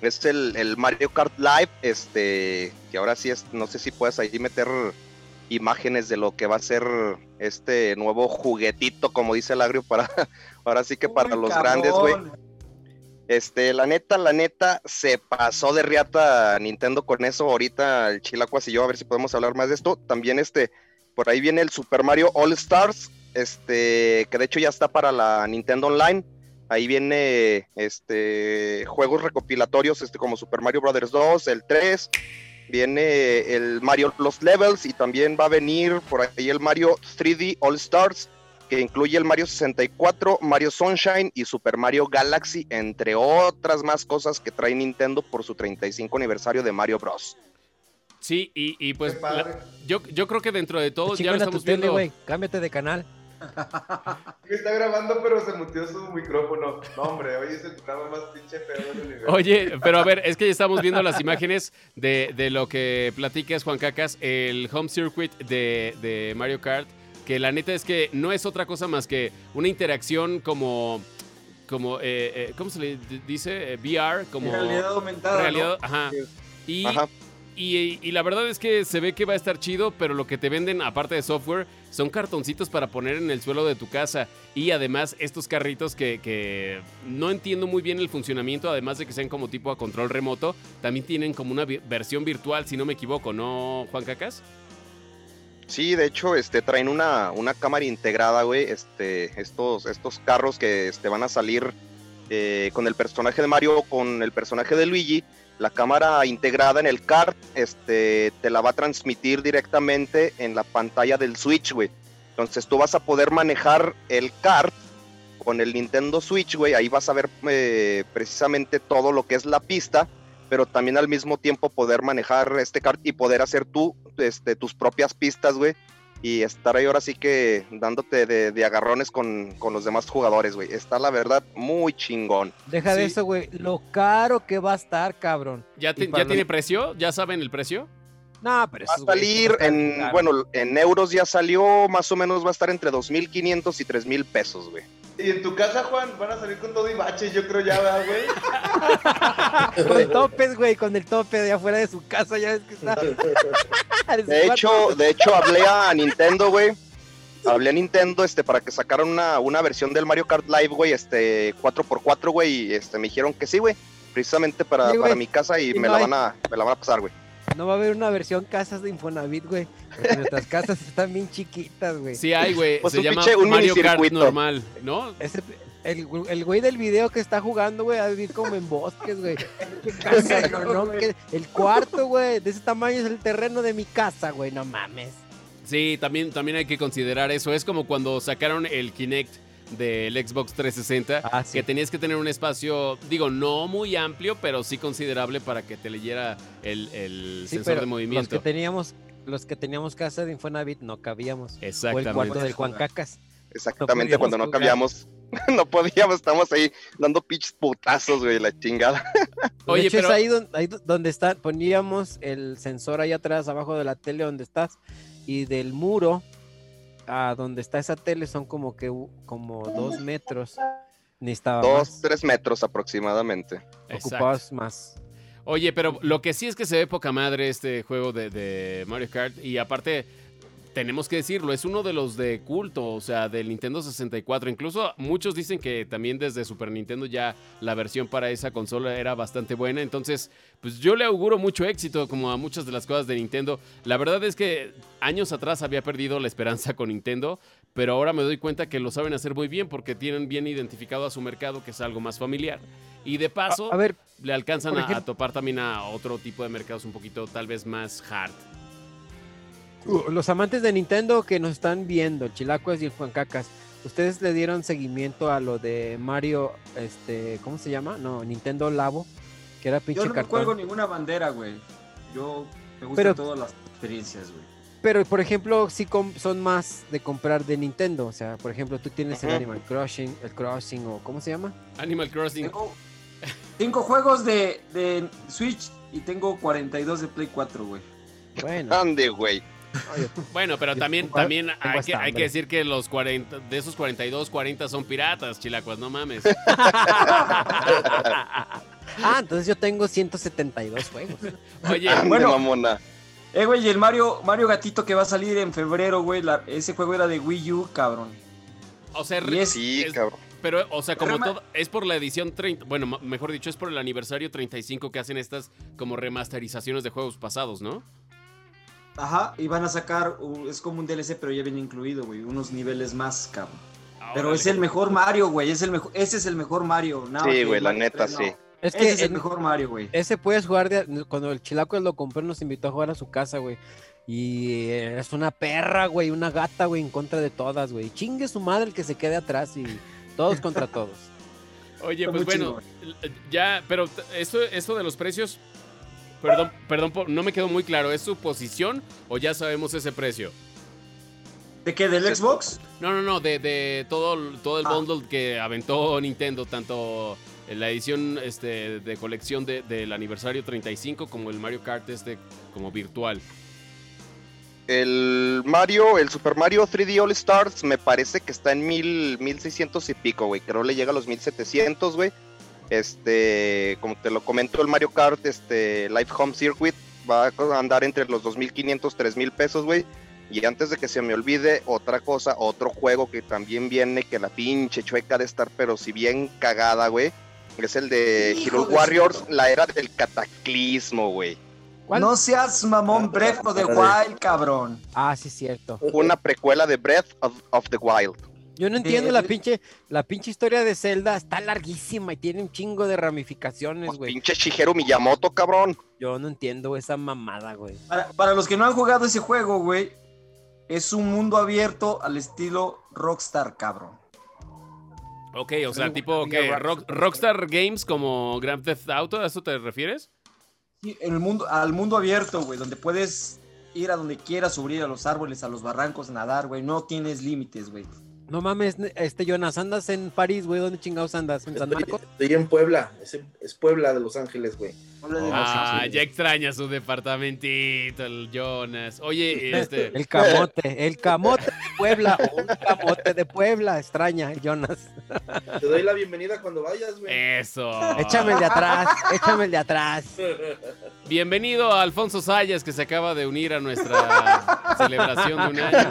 es el, el Mario Kart Live, este, que ahora sí es, no sé si puedes ahí meter imágenes de lo que va a ser este nuevo juguetito, como dice el agrio, para, [LAUGHS] ahora sí que para los cabrón. grandes, güey. Este, la neta, la neta, se pasó de riata Nintendo con eso. Ahorita el Chilacuas y yo, a ver si podemos hablar más de esto. También, este, por ahí viene el Super Mario All Stars, este, que de hecho ya está para la Nintendo Online. Ahí viene, este, juegos recopilatorios, este, como Super Mario Brothers 2, el 3. Viene el Mario Los Levels y también va a venir por ahí el Mario 3D All Stars que incluye el Mario 64, Mario Sunshine y Super Mario Galaxy, entre otras más cosas que trae Nintendo por su 35 aniversario de Mario Bros. Sí, y, y pues la- yo, yo creo que dentro de todo ya lo tu estamos tele, viendo. güey. Cámbiate de canal. Está grabando, pero se mutió su micrófono. No, hombre, hoy es el programa más pinche feo del universo. Oye, pero a ver, es que ya estamos viendo las imágenes de, de lo que platicas, Juan Cacas, el home circuit de, de Mario Kart, que la neta es que no es otra cosa más que una interacción como, como eh, eh, ¿cómo se le dice? Eh, VR, como Realidad aumentada. ¿no? realidad, ajá. Y, Ajá. Y, la verdad es que se ve que va a estar chido, pero lo que te venden, aparte de software, son cartoncitos para poner en el suelo de tu casa. Y además estos carritos que, no entiendo muy bien el funcionamiento, además de que sean como tipo a control remoto, también tienen como una versión virtual, si no me equivoco, ¿no, Juan Cacas? Sí, de hecho, este, traen una, una cámara integrada, güey. Este, estos, estos carros que este, van a salir eh, con el personaje de Mario con el personaje de Luigi. La cámara integrada en el kart, este, te la va a transmitir directamente en la pantalla del Switch, güey. Entonces tú vas a poder manejar el kart con el Nintendo Switch, güey. Ahí vas a ver eh, precisamente todo lo que es la pista pero también al mismo tiempo poder manejar este kart y poder hacer tú este, tus propias pistas, güey. Y estar ahí ahora sí que dándote de, de agarrones con, con los demás jugadores, güey. Está la verdad muy chingón. Deja de eso, güey. Lo caro que va a estar, cabrón. ¿Ya, te- ya tiene precio? ¿Ya saben el precio? No, pero Va a salir en, bueno, en euros ya salió, más o menos va a estar entre 2.500 y 3.000 pesos, güey. Y en tu casa, Juan, van a salir con todo y bache, yo creo ya, ¿verdad, güey? [LAUGHS] Con topes, güey, con el tope de afuera de su casa, ya ves que está. [LAUGHS] De hecho, de hecho hablé a [LAUGHS] Nintendo, güey. Hablé a Nintendo este, para que sacaran una, una versión del Mario Kart Live, güey, este 4x4, güey, y este, me dijeron que sí, güey. Precisamente para, Sí, güey. para mi casa y me, no la van a, me la van a pasar, güey. No va a haber una versión casas de Infonavit, güey. Porque nuestras casas están bien chiquitas, güey. Sí hay, güey. Pues Se un llama pinche- un Mario Kart normal, ¿no? Ese- el, el güey del video que está jugando, güey, a vivir como en bosques, güey. [LAUGHS] Qué casa, no, no, que- el cuarto, güey, de ese tamaño es el terreno de mi casa, güey, no mames. Sí, también, también hay que considerar eso. Es como cuando sacaron el Kinect del Xbox 360, Ah, sí. que tenías que tener un espacio, digo, no muy amplio, pero sí considerable para que te leyera el, el Sí, sensor pero de los movimiento. que teníamos, los que teníamos casa de Infonavit no cabíamos. O el Exactamente. cuarto del Juan Cacas. Exactamente, cuando no cabíamos, [LAUGHS] no podíamos, estamos ahí dando pinches putazos, güey, la chingada. Oye, de hecho, pero- es ahí donde, ahí do- donde está, poníamos el sensor ahí atrás, abajo de la tele donde estás, y del muro a donde está esa tele son como que como dos metros. Necesitaba Dos, más. tres metros aproximadamente. Exacto. Ocupabas más. Oye, pero lo que sí es que se ve poca madre este juego de, de Mario Kart. Y aparte, tenemos que decirlo, es uno de los de culto, o sea, del Nintendo 64. Incluso muchos dicen que también desde Super Nintendo ya la versión para esa consola era bastante buena. Entonces, pues yo le auguro mucho éxito como a muchas de las cosas de Nintendo. La verdad es que años atrás había perdido la esperanza con Nintendo, pero ahora me doy cuenta que lo saben hacer muy bien porque tienen bien identificado a su mercado, que es algo más familiar. Y de paso A, a ver, le alcanzan a- topar también a otro tipo de mercados un poquito tal vez más hard. Uh, los amantes de Nintendo que nos están viendo, Chilacuas y el Juan Cacas, ¿ustedes le dieron seguimiento a lo de Mario, este, ¿cómo se llama? No, Nintendo Labo, que era pinche Yo no me cuelgo ninguna bandera, güey. Yo me gustan Pero- todas las experiencias, güey. Pero, por ejemplo, sí son más de comprar de Nintendo. O sea, por ejemplo, tú tienes el. Animal Crossing, el Crossing o ¿cómo se llama? Animal Crossing. Tengo cinco juegos de, de Switch y tengo 42 de Play 4, güey. Bueno, Ande, güey. Bueno, pero también, también hay, que, hay decir que los 40, de esos 42, 40 son piratas, chilacuas, no mames. [LAUGHS] ah, entonces yo tengo 172 juegos. Oye, Ande, bueno. mamona. Eh, güey, y el Mario, Mario Gatito que va a salir en febrero, güey. la- ese juego era de Wii U, cabrón. o sea, es- Sí, es- cabrón. pero, o sea, como Rema- todo, es por la edición 30, bueno, mejor dicho, es por el aniversario 35 que hacen estas como remasterizaciones de juegos pasados, ¿no? Ajá, y van a sacar, es como un DLC, pero ya viene incluido, güey. Unos niveles más, cabrón. Pero Órale. es el mejor Mario, güey. Es el mejor, ese es el mejor Mario. Sí, güey, la neta, 3, sí. Es Ese que es el mejor Mario, güey. ese puedes jugar de- cuando el Chilacuas lo compró, nos invitó a jugar a su casa, güey. Y eh, es una perra, güey, una gata, güey, en contra de todas, güey. Chingue su madre el que se quede atrás y todos contra todos. [LAUGHS] Oye, Está pues muy bueno, ya, pero esto, esto de los precios, perdón, perdón, por- no me quedó muy claro, ¿es su posición o ya sabemos ese precio? ¿De qué? ¿Del. Xbox? No, no, no, de, de todo, el- todo el Ah. bundle que aventó Nintendo, tanto en la edición este, de colección de- del aniversario 35 como el Mario Kart este como virtual. El Mario, el Super Mario 3D All Stars, me parece que está en mil, 1600 y pico, güey. Creo le llega a los 1700, güey. Este, como te lo comento, el Mario Kart, este, Live Home Circuit, va a andar entre los 2500, 3000 pesos, güey. Y antes de que se me olvide, otra cosa, otro juego que también viene, que la pinche chueca de estar, pero si bien cagada, güey. Es el de Hero de Warriors, la era del cataclismo, güey. ¿Cuál? No seas mamón, Breath of the Wild, cabrón. Ah, sí, cierto. Una precuela de Breath of, of the Wild. Yo no De- entiendo la pinche, la pinche historia de Zelda, está larguísima y tiene un chingo de ramificaciones, Pues, güey. pinche Shigeru Miyamoto, cabrón. Yo no entiendo esa mamada, güey. Para, para los que no han jugado ese juego, güey, es un mundo abierto al estilo Rockstar, cabrón. Ok, o sea, tipo que Rockstar. Rock- Rockstar Games como Grand Theft Auto, ¿a eso te refieres? Sí, el mundo, al mundo abierto, güey, donde puedes ir a donde quieras, subir a los árboles, a los barrancos, nadar, güey. No tienes límites, güey. No mames, este Jonas, andas en París, güey. ¿Dónde chingados andas? ¿En San Estoy, Marcos? estoy en Puebla. Es, Puebla de Los Ángeles, güey. Ah, ya extraña su departamentito, el Jonas. Oye, [LAUGHS] este. El camote, el camote de Puebla, o un camote de Puebla, extraña el Jonas. Te doy la bienvenida cuando vayas, güey. Eso. Échame el de atrás, échame el de atrás. Bienvenido a Alfonso Sayas, que se acaba de unir a nuestra [LAUGHS] celebración de un año.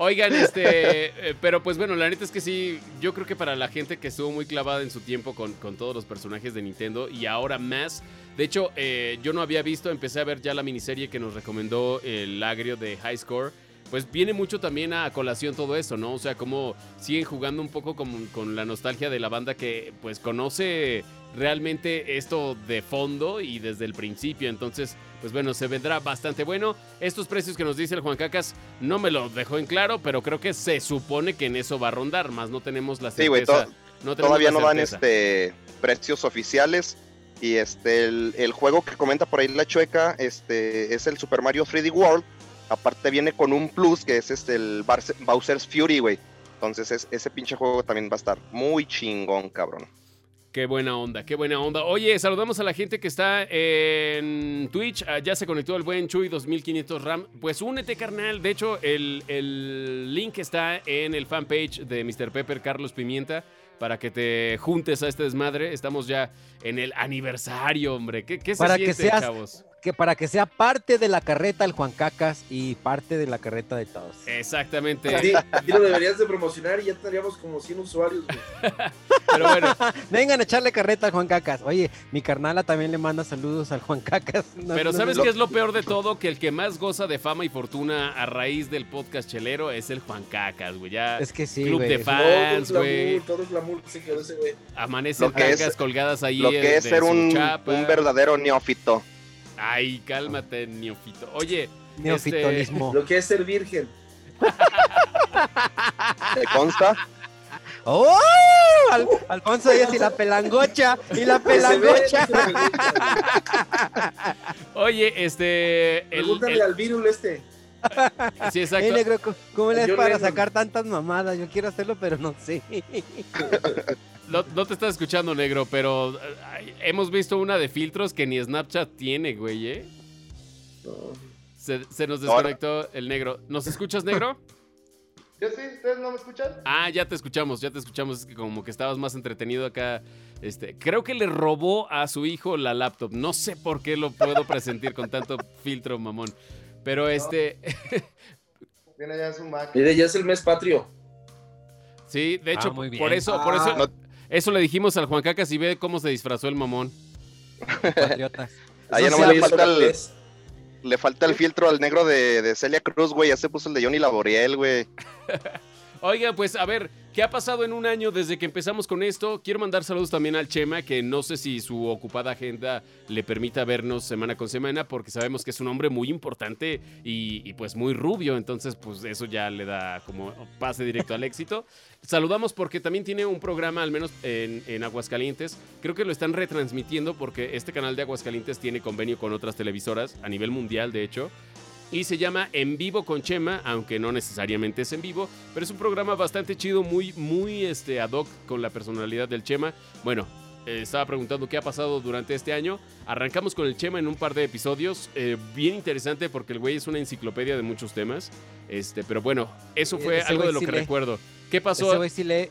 Oigan, este, eh, pero pues bueno, la neta es que sí, yo creo que para la gente que estuvo muy clavada en su tiempo con, con todos los personajes de Nintendo y ahora más, de hecho, eh, yo no había visto, empecé a ver ya la miniserie que nos recomendó el agrio de High Score, pues viene mucho también a colación todo eso, ¿no? O sea, como siguen jugando un poco con, con la nostalgia de la banda que pues conoce realmente esto de fondo y desde el principio. Entonces, pues bueno, se vendrá bastante bueno. Estos precios que nos dice el Juan Cacas no me lo dejó en claro, pero creo que se supone que en eso va a rondar, más no tenemos la Sí, certeza. to- no tenemos Todavía no dan este precios oficiales. Y este el, el juego que comenta por ahí la chueca, este, es el Super Mario 3D World. Aparte viene con un plus que es este el Bowser's Fury, güey. Entonces es- ese pinche juego también va a estar muy chingón, cabrón. Qué buena onda, qué buena onda. Oye, saludamos a la gente que está en Twitch. Ah, ya se conectó el buen Chuy 2500 RAM. Pues únete, carnal. De hecho, el, el link está en el fanpage de Mr. Pepper Carlos Pimienta para que te juntes a este desmadre. Estamos ya en el aniversario, hombre. ¿Qué, qué se Para que siente, seas- chavos? Que para que sea parte de la carreta el Juan Cacas y parte de la carreta de todos. Exactamente. Sí, sí lo deberías de promocionar y ya tendríamos como 100 usuarios, güey. [LAUGHS] Pero bueno, [LAUGHS] Vengan a echarle carreta al Juan Cacas. Oye, mi carnala también le manda saludos al Juan Cacas. [LAUGHS] No- pero no- ¿sabes no- qué es lo peor de todo? Que el que más goza de fama y fortuna a raíz del podcast chelero es el Juan Cacas, güey. Ya Es que sí, Club güey. de fans, güey. todo el glamour que se quedó ese güey. Amanecen es- tangas colgadas ahí. Lo que es de ser un, un verdadero neófito. Ay, cálmate, neofito. Oye, este, Neofitolismo. Lo que es ser virgen. ¿Te consta? ¡Oh! Al- Alfonso Díaz y la pelangocha. Y la [LAUGHS] pelangocha. [LAUGHS] oye, este. El, Pregúntale el- al virul este. [LAUGHS] sí, exacto. negro, ¿cómo- ¿cómo le das para sacar tantas mamadas? Yo quiero hacerlo, pero no sé. No, no te estás escuchando, negro, pero eh, ay, hemos visto una de filtros que ni Snapchat tiene, güey, ¿eh? Se, se nos desconectó el negro. ¿Nos escuchas, negro? [LAUGHS] Yo sí, ¿ustedes no me escuchan? Ah, ya te escuchamos, ya te escuchamos. Es que como que estabas más entretenido acá. Este, creo que le robó a su hijo la laptop. No sé por qué lo puedo presentir con tanto filtro, mamón. Pero este, [LAUGHS] Tiene ya su Mac. Mire, ya es el mes patrio. sí, de Ah, hecho, muy por bien. eso, por eso, Ah, no- eso le dijimos al Juan Cacas y ve cómo se disfrazó el mamón. Patriotas. [LAUGHS] Nomás sí le falta el-. Le falta el filtro al negro de, de Celia Cruz, güey. Ya se puso el de Johnny Laboriel, güey. [LAUGHS] Oiga, pues a ver, ¿qué ha pasado en un año desde que empezamos con esto? Quiero mandar saludos también al Chema, que no sé si su ocupada agenda le permita vernos semana con semana, porque sabemos que es un hombre muy importante y, y, pues muy rubio, entonces pues eso ya le da como pase directo al éxito. [LAUGHS] Saludamos porque también tiene un programa, al menos en, en Aguascalientes, creo que lo están retransmitiendo porque este canal de Aguascalientes tiene convenio con otras televisoras a nivel mundial, de hecho. Y se llama En Vivo con Chema, aunque no necesariamente es en vivo, pero es un programa bastante chido, muy, muy este, ad hoc con la personalidad del Chema. Bueno, eh, estaba preguntando qué ha pasado durante este año. Arrancamos con el Chema en un par de episodios, eh, bien interesante porque el güey es una enciclopedia de muchos temas. Este, pero bueno, eso fue ese algo de güey lo sí que lee. recuerdo. ¿Qué Ese pasó? güey sí lee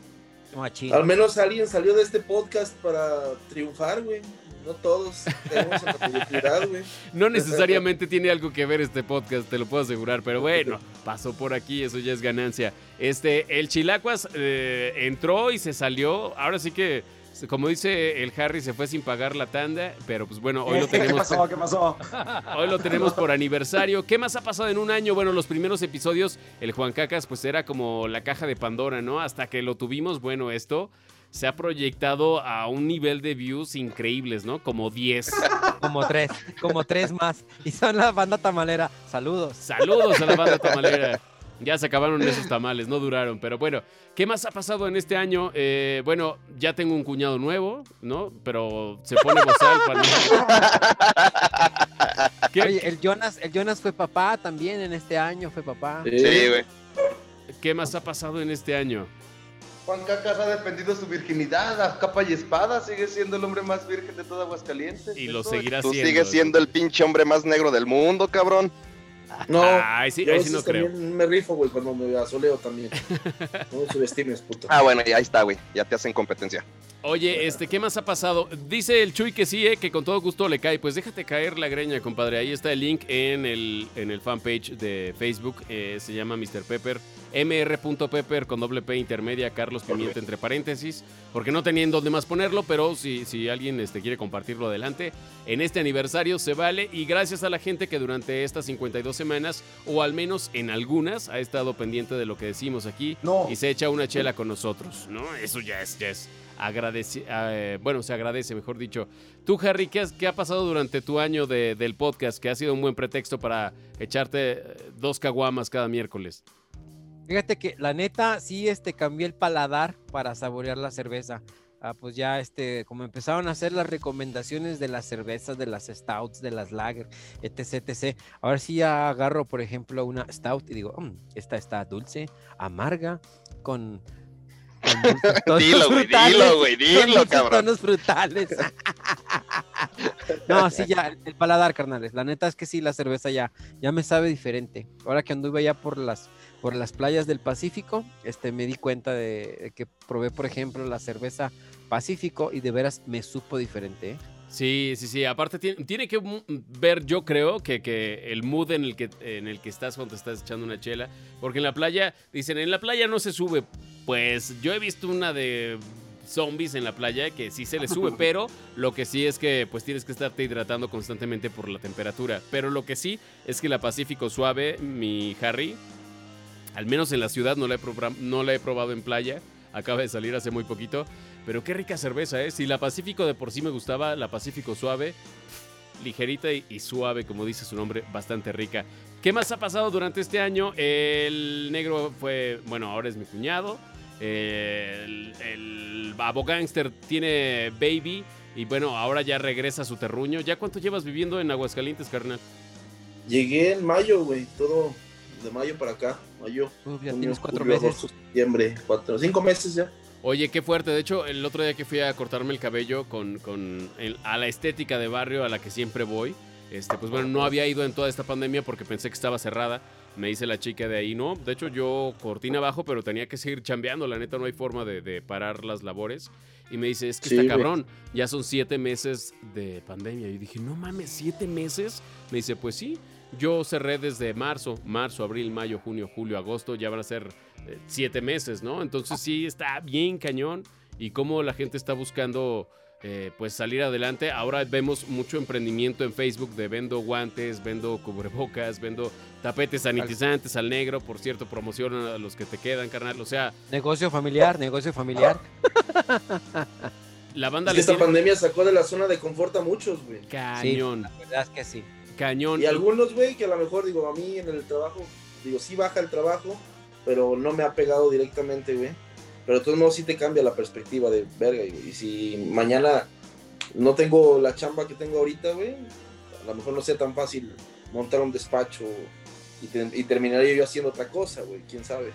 machín. Al menos alguien salió de este podcast para triunfar, güey. No todos tenemos la mediocridad, güey. No necesariamente tiene algo que ver este podcast, te lo puedo asegurar, pero bueno, pasó por aquí, eso ya es ganancia. Este, el Chilacuas eh, entró y se salió. Ahora sí que, como dice el Harry, se fue sin pagar la tanda, pero pues bueno, hoy lo ¿Qué tenemos. pasó? ¿Qué pasó? [LAUGHS] Hoy lo tenemos por aniversario. ¿Qué más ha pasado en un año? Bueno, los primeros episodios, el Juan Cacas, pues era como la caja de Pandora, ¿no? Hasta que lo tuvimos, bueno, esto se ha proyectado a un nivel de views increíbles, ¿no? Como 10. [LAUGHS] Como tres, como tres más. Y son la banda tamalera. Saludos. Saludos a la banda [LAUGHS] tamalera. Ya se acabaron esos tamales, no duraron. Pero bueno, ¿qué más ha pasado en este año? Eh, bueno, ya tengo un cuñado nuevo, ¿no? Pero se pone bozal cuando... [LAUGHS] ¿Qué, Oye, el Jonas, el Jonas fue papá también en este año, fue papá. Sí, güey. qué más ha pasado en este año? Juan Cacas ha defendido su virginidad a capa y espada, sigue siendo el hombre más virgen de toda Aguascalientes. Y lo Eso- seguirá Tú siendo. sigues siendo el pinche hombre más negro del mundo, cabrón. No, Ay, sí, yo ahí sí no creo. también me rifo, güey, cuando me asoleo también. [LAUGHS] No me subestimes, puto. Ah, bueno, y ahí está, güey. Ya te hacen competencia. Oye, este, ¿qué más ha pasado? Dice el Chuy que sí, eh, que con todo gusto le cae. Pues déjate caer la greña, compadre. Ahí está el link en el, en el fanpage de Facebook. eh, se llama Mr. Pepper. mr.pepper con doble P intermedia, Carlos Pimienta entre paréntesis. Porque no tenía en dónde más ponerlo, pero si, si alguien este, quiere compartirlo adelante. En este aniversario se vale. Y gracias a la gente que durante estas 52 semanas, o al menos en algunas, ha estado pendiente de lo que decimos aquí. No. Y se echa una chela con nosotros, ¿no? Eso ya es, ya es agradeci- eh, bueno, se agradece, mejor dicho. Tú, Harry, ¿qué, has- qué ha pasado durante tu año de- del podcast? Que ha sido un buen pretexto para echarte eh, dos caguamas cada miércoles. Fíjate que la neta sí este cambié el paladar para saborear la cerveza. Ah, pues ya este como empezaron a hacer las recomendaciones de las cervezas, de las stouts, de las lager, etc, etc. Ahora sí ya agarro, por ejemplo, una stout y digo, "Mm, esta está dulce, amarga, con, con [LAUGHS] Dilo, güey, dilo, güey, dilo, cabrón. tonos frutales. [LAUGHS] no, sí, ya, el paladar, carnales. La neta es que sí, la cerveza ya, ya me sabe diferente. Ahora que anduve allá por las, por las playas del Pacífico, este, me di cuenta de, de que probé, por ejemplo, la cerveza Pacífico y de veras me supo diferente. ¿eh? Sí, sí, sí. Aparte tiene, tiene que ver, yo creo, que, que el mood en el que, en el que estás cuando te estás echando una chela. Porque en la playa, dicen, en la playa no se sube. Pues yo he visto una de zombies en la playa que sí se le sube, [LAUGHS] pero lo que sí es que pues tienes que estarte hidratando constantemente por la temperatura. Pero lo que sí es que la Pacífico Suave, mi Harry, al menos en la ciudad no la he, no la he probado en playa. Acaba de salir hace muy poquito. Pero qué rica cerveza, ¿eh? Si la Pacífico de por sí me gustaba, la Pacífico suave, ligerita y, suave, como dice su nombre, bastante rica. ¿Qué más ha pasado durante este año? El negro fue, bueno, ahora es mi cuñado. El, el Babo Gangster tiene baby. Y bueno, ahora ya regresa a su terruño. ¿Ya cuánto llevas viviendo en Aguascalientes, carnal? Llegué en mayo, güey, todo de mayo para acá. Mayo, Uf, ya junio, tienes cuatro julio, meses. agosto, septiembre, cuatro, cinco meses ya. Oye, qué fuerte. De hecho, el otro día que fui a cortarme el cabello con, con el- a la estética de barrio a la que siempre voy, este, pues bueno, no había ido en toda esta pandemia porque pensé que estaba cerrada. Me dice la chica de ahí, no, de hecho yo cortina abajo, pero tenía que seguir chambeando, la neta no hay forma de, de parar las labores. Y me dice, es que Sí, está cabrón, ya son siete meses de pandemia. Y dije, no mames, siete meses. Me dice, pues sí, yo cerré desde marzo, marzo, abril, mayo, junio, julio, agosto, ya van a ser eh, siete meses, ¿no? Entonces sí, está bien cañón y cómo la gente está buscando eh, pues salir adelante. Ahora vemos mucho emprendimiento en Facebook de vendo guantes, vendo cubrebocas, vendo tapetes sanitizantes al negro, por cierto, promocionan a los que te quedan, carnal. O sea, Negocio familiar, negocio familiar. [LAUGHS] la banda Es que le esta tiene pandemia sacó de la zona de confort a muchos, güey. cañón, La verdad es que sí. Cañón. Y algunos, güey, que a lo mejor, digo, a mí en el trabajo, digo, sí baja el trabajo, pero no me ha pegado directamente, güey. Pero de todos modos sí te cambia la perspectiva de verga, güey. Y si mañana no tengo la chamba que tengo ahorita, güey, a lo mejor no sea tan fácil montar un despacho y, te- y terminaría yo haciendo otra cosa, güey, quién sabe.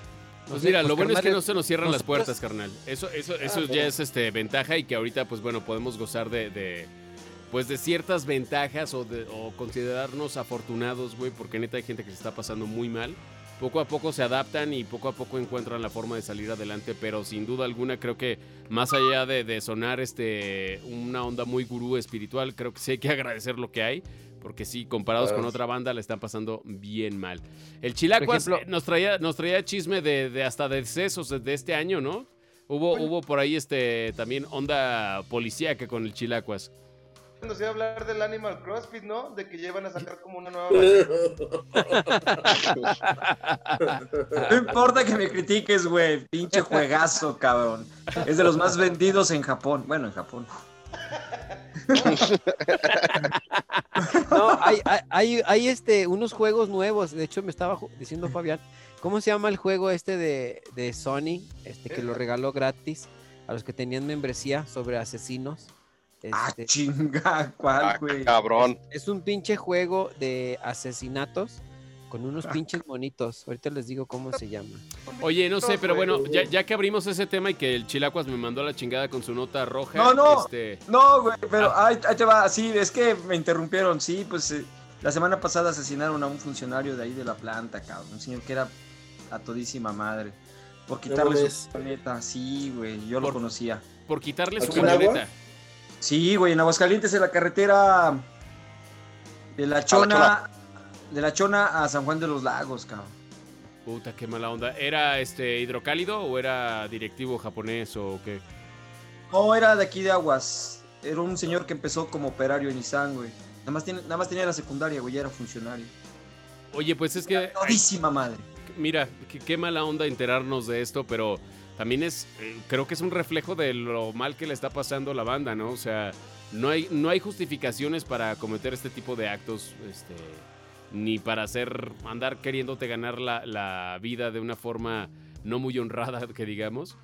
Pues Sí, mira, pues, lo bueno es que no se nos cierran las puertas, carnal. Eso, eso, eso Ah, ya bueno. es este ventaja y que ahorita, pues bueno, podemos gozar de, de, pues de ciertas ventajas o, de, o considerarnos afortunados, güey, porque neta hay gente que se está pasando muy mal. Poco a poco se adaptan y poco a poco encuentran la forma de salir adelante, pero sin duda alguna creo que más allá de, de sonar este una onda muy gurú espiritual, creo que sí hay que [LAUGHS] agradecer lo que hay, porque sí, comparados con otra banda, la están pasando bien mal. El Chilacuas ejemplo- eh, nos traía, nos traía chisme de, de hasta decesos de, de este año, ¿no? Hubo, hubo por ahí este también onda policíaca con el Chilacuas. Cuando se iba a hablar del Animal CrossFit, ¿no? De que llevan a sacar como una nueva [LAUGHS] No importa que me critiques, güey. Pinche juegazo, cabrón. Es de los más vendidos en Japón. Bueno, en Japón. No, hay, hay, hay, hay, este, unos juegos nuevos. De hecho, me estaba diciendo Fabián, ¿cómo se llama el juego este de, de Sony? Este que lo regaló gratis a los que tenían membresía sobre asesinos. Ah, Este, chinga, [LAUGHS] ¿cuál, Ah, güey? cabrón. es un pinche juego de asesinatos con unos Ah. pinches monitos. Ahorita les digo cómo se llama. Oye, no sé, pero bueno, ya, ya que abrimos ese tema y que el Chilacuas me mandó a la chingada con su nota roja. No, no. Este, No, güey, pero Ah. ahí, ahí te va. Sí, es que me interrumpieron. Sí, pues eh, la semana pasada asesinaron a un funcionario de ahí de la planta, cabrón. Un señor que era a todísima madre. Por quitarle su camioneta. Sí, güey, yo lo conocía. por quitarle su ¿Aquí en camioneta. Agua? Sí, güey, en Aguascalientes, en la carretera de la Chona, de la Chona a San Juan de los Lagos, cabrón. Puta, qué mala onda. ¿Era este hidrocálido o era directivo japonés o qué? No, era de aquí de Aguas. Era un señor que empezó como operario en Nissan, güey. Nada más, tiene, nada más tenía la secundaria, güey, ya era funcionario. Oye, pues es que. ay, Todísima madre. mira, qué, qué mala onda enterarnos de esto, pero también es. eh, creo que es un reflejo de lo mal que le está pasando a la banda, ¿no? O sea, no hay, no hay justificaciones para cometer este tipo de actos, este. Ni para hacer. andar queriéndote ganar la, la vida de una forma no muy honrada, [LAUGHS] que digamos.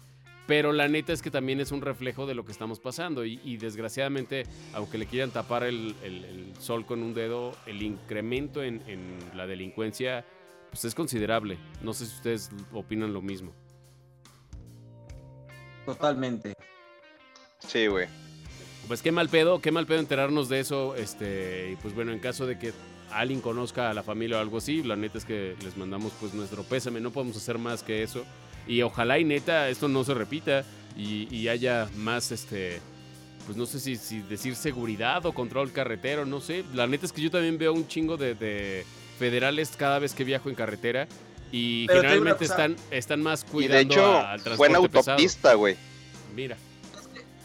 Pero la neta es que también es un reflejo de lo que estamos pasando. Y, desgraciadamente, aunque le quieran tapar el, el- el sol con un dedo, el incremento en, en la delincuencia pues es considerable. No sé si ustedes opinan lo mismo. Totalmente. Sí, güey. Pues qué mal pedo, qué mal pedo enterarnos de eso. Este, y pues bueno, en caso de que alguien conozca a la familia o algo así, la neta es que les mandamos pues nuestro pésame. No podemos hacer más que eso. Y ojalá y neta esto no se repita y, y haya más este. Pues no sé si, si decir seguridad o control carretero, no sé. La neta es que yo también veo un chingo de, de federales cada vez que viajo en carretera. Y Pero generalmente cosa. están, están más Y cuidando de hecho, al fue en transporte pesado. autopista, güey. Mira.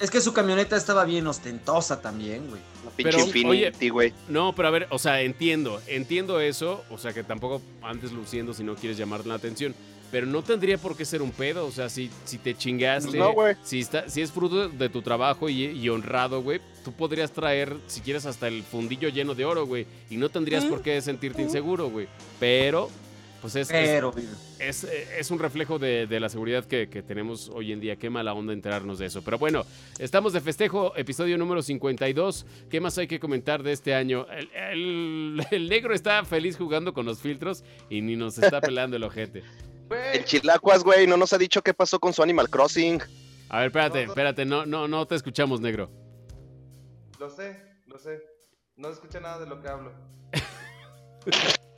Es que su camioneta estaba bien ostentosa también, güey. Pero, Infinity, güey. No, pero a ver, o sea, entiendo, entiendo eso, o sea, que tampoco andes luciendo si no quieres llamar la atención, pero no tendría por qué ser un pedo, o sea, si, si te chingaste, No, güey. si, está, si es fruto de tu trabajo y, y honrado, güey, tú podrías traer, si quieres, hasta el fundillo lleno de oro, güey, y no tendrías por qué sentirte inseguro, güey, pero, pues es, Pero, güey, es, es un reflejo de, de la seguridad que, que tenemos hoy en día. Qué mala onda enterarnos de eso. Pero bueno, estamos de festejo, episodio número 52. ¿Qué más hay que comentar de este año? El, el- [LAUGHS] el negro está feliz jugando con los filtros y ni nos está pelando el ojete. [LAUGHS] El Chilacuas, güey, no nos ha dicho qué pasó con su Animal Crossing. A ver, espérate, espérate, no, no, no te escuchamos, negro. Lo sé, lo sé. No escucha nada de lo que hablo. [LAUGHS]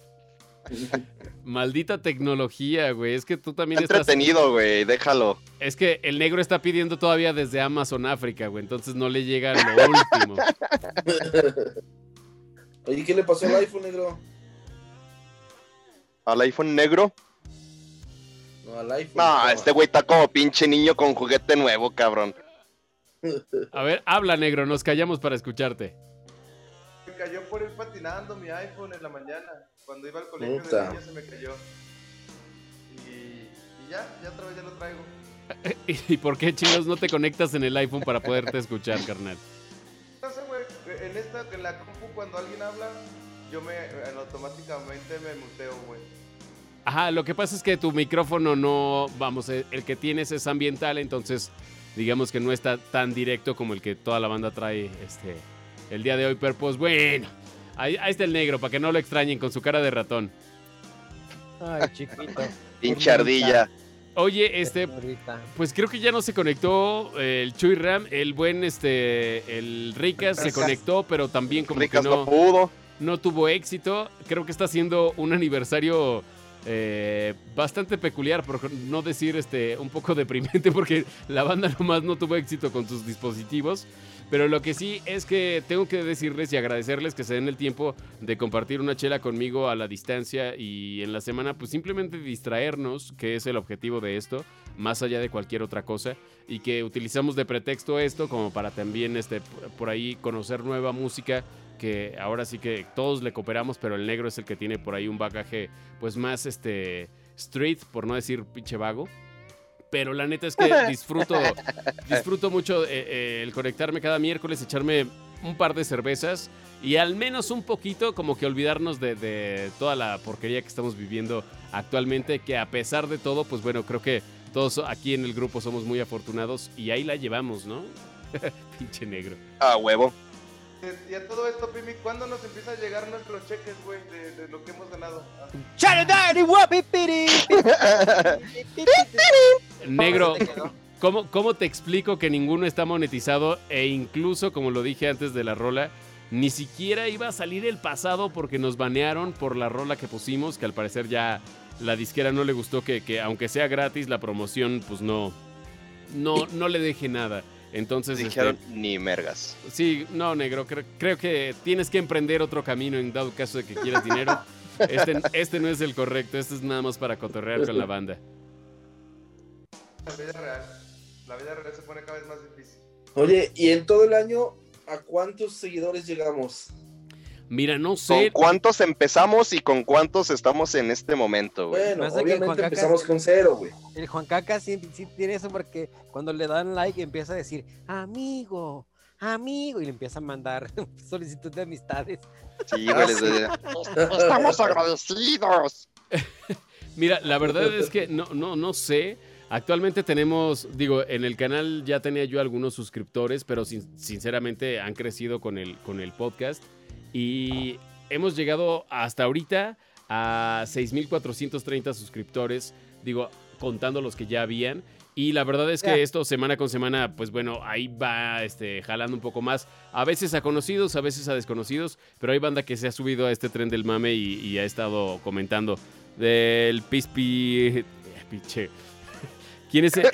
Maldita tecnología, güey. Es que tú también Está estás. entretenido, güey, déjalo. Es que el negro está pidiendo todavía desde Amazon África, güey. Entonces no le llega lo último. [LAUGHS] Oye, ¿qué le pasó al iPhone, negro? Al iPhone negro. No, al iPhone. No, este güey está como pinche niño con juguete nuevo, cabrón. A ver, habla, negro. Nos callamos para escucharte. Me cayó por ir patinando mi iPhone en la mañana. Cuando iba al colegio Puta. de niño se me cayó. Y, y ya, ya otra vez ya lo traigo. [LAUGHS] ¿Y por qué, chingos, no te conectas en el iPhone para poderte escuchar, carnal? No sé, güey, en esta, en la compu cuando alguien habla, yo me, en automáticamente me muteo, güey. Ajá, lo que pasa es que tu micrófono no, vamos, eh, el que tienes es ambiental, entonces digamos que no está tan directo como el que toda la banda trae este el día de hoy, pero pues bueno, ahí, ahí está el negro, para que no lo extrañen con su cara de ratón. Ay, chiquito. [LAUGHS] Pinche ardilla. Oye, este, pues creo que ya no se conectó eh, el Chuy Ram, el buen, este, el Ricas se conectó, pero también como Ricas que no no, pudo. no tuvo éxito. Creo que está haciendo un aniversario eh, bastante peculiar, por no decir este, un poco [LAUGHS] deprimente, porque la banda nomás no tuvo éxito con sus dispositivos. Pero lo que sí es que tengo que decirles y agradecerles que se den el tiempo de compartir una chela conmigo a la distancia y en la semana, pues simplemente distraernos, que es el objetivo de esto, más allá de cualquier otra cosa, y que utilizamos de pretexto esto como para también este, por- ahí conocer nueva música que ahora sí que todos le cooperamos, pero el negro es el que tiene por ahí un bagaje pues más este street, por no decir pinche vago. Pero la neta es que [LAUGHS] disfruto, disfruto mucho eh, eh, el conectarme cada miércoles, echarme un par de cervezas y al menos un poquito como que olvidarnos de, de toda la porquería que estamos viviendo actualmente, que a pesar de todo, pues bueno, creo que todos aquí en el grupo somos muy afortunados y ahí la llevamos, ¿no? [LAUGHS] Pinche negro. A huevo. Y a todo esto, Pimi, ¿cuándo nos empieza a llegar nuestros cheques, güey, de, de lo que hemos ganado? Negro, ¿cómo, ¿cómo te explico que ninguno está monetizado? E incluso, como lo dije antes de la rola, ni siquiera iba a salir el pasado porque nos banearon por la rola que pusimos, que al parecer ya la disquera no le gustó que, que aunque sea gratis, la promoción pues no, no, no le deje nada. Entonces, este, Dijeron ni mergas. sí, no, negro, cre- creo que tienes que emprender otro camino en dado caso de que quieras dinero. Este, este no es el correcto, este es nada más para cotorrear con la banda. La vida real. La vida real se pone cada vez más difícil. Oye, y en todo el año, ¿a cuántos seguidores llegamos? Mira, no ¿Con sé, cuántos empezamos y con cuántos estamos en este momento, güey? Bueno, Pasa que Juan obviamente Caca- empezamos con cero, güey. El Juan Caca sí, sí tiene eso porque cuando le dan like empieza a decir, amigo, amigo, y le empieza a mandar [LAUGHS] solicitud de amistades. Sí, güey, les doy- Estamos agradecidos. [LAUGHS] Mira, la verdad es que no, no, no sé. Actualmente tenemos, digo, en el canal ya tenía yo algunos suscriptores, pero sin- sinceramente han crecido con el, con el podcast. Y hemos llegado hasta ahorita a 6.430 suscriptores, digo, contando los que ya habían. Y la verdad es que esto semana con semana, pues bueno, ahí va este, jalando un poco más. A veces a conocidos, a veces a desconocidos, pero hay banda que se ha subido a este tren del mame y, y ha estado comentando del Pispi... Piche. ¿Quién es? el-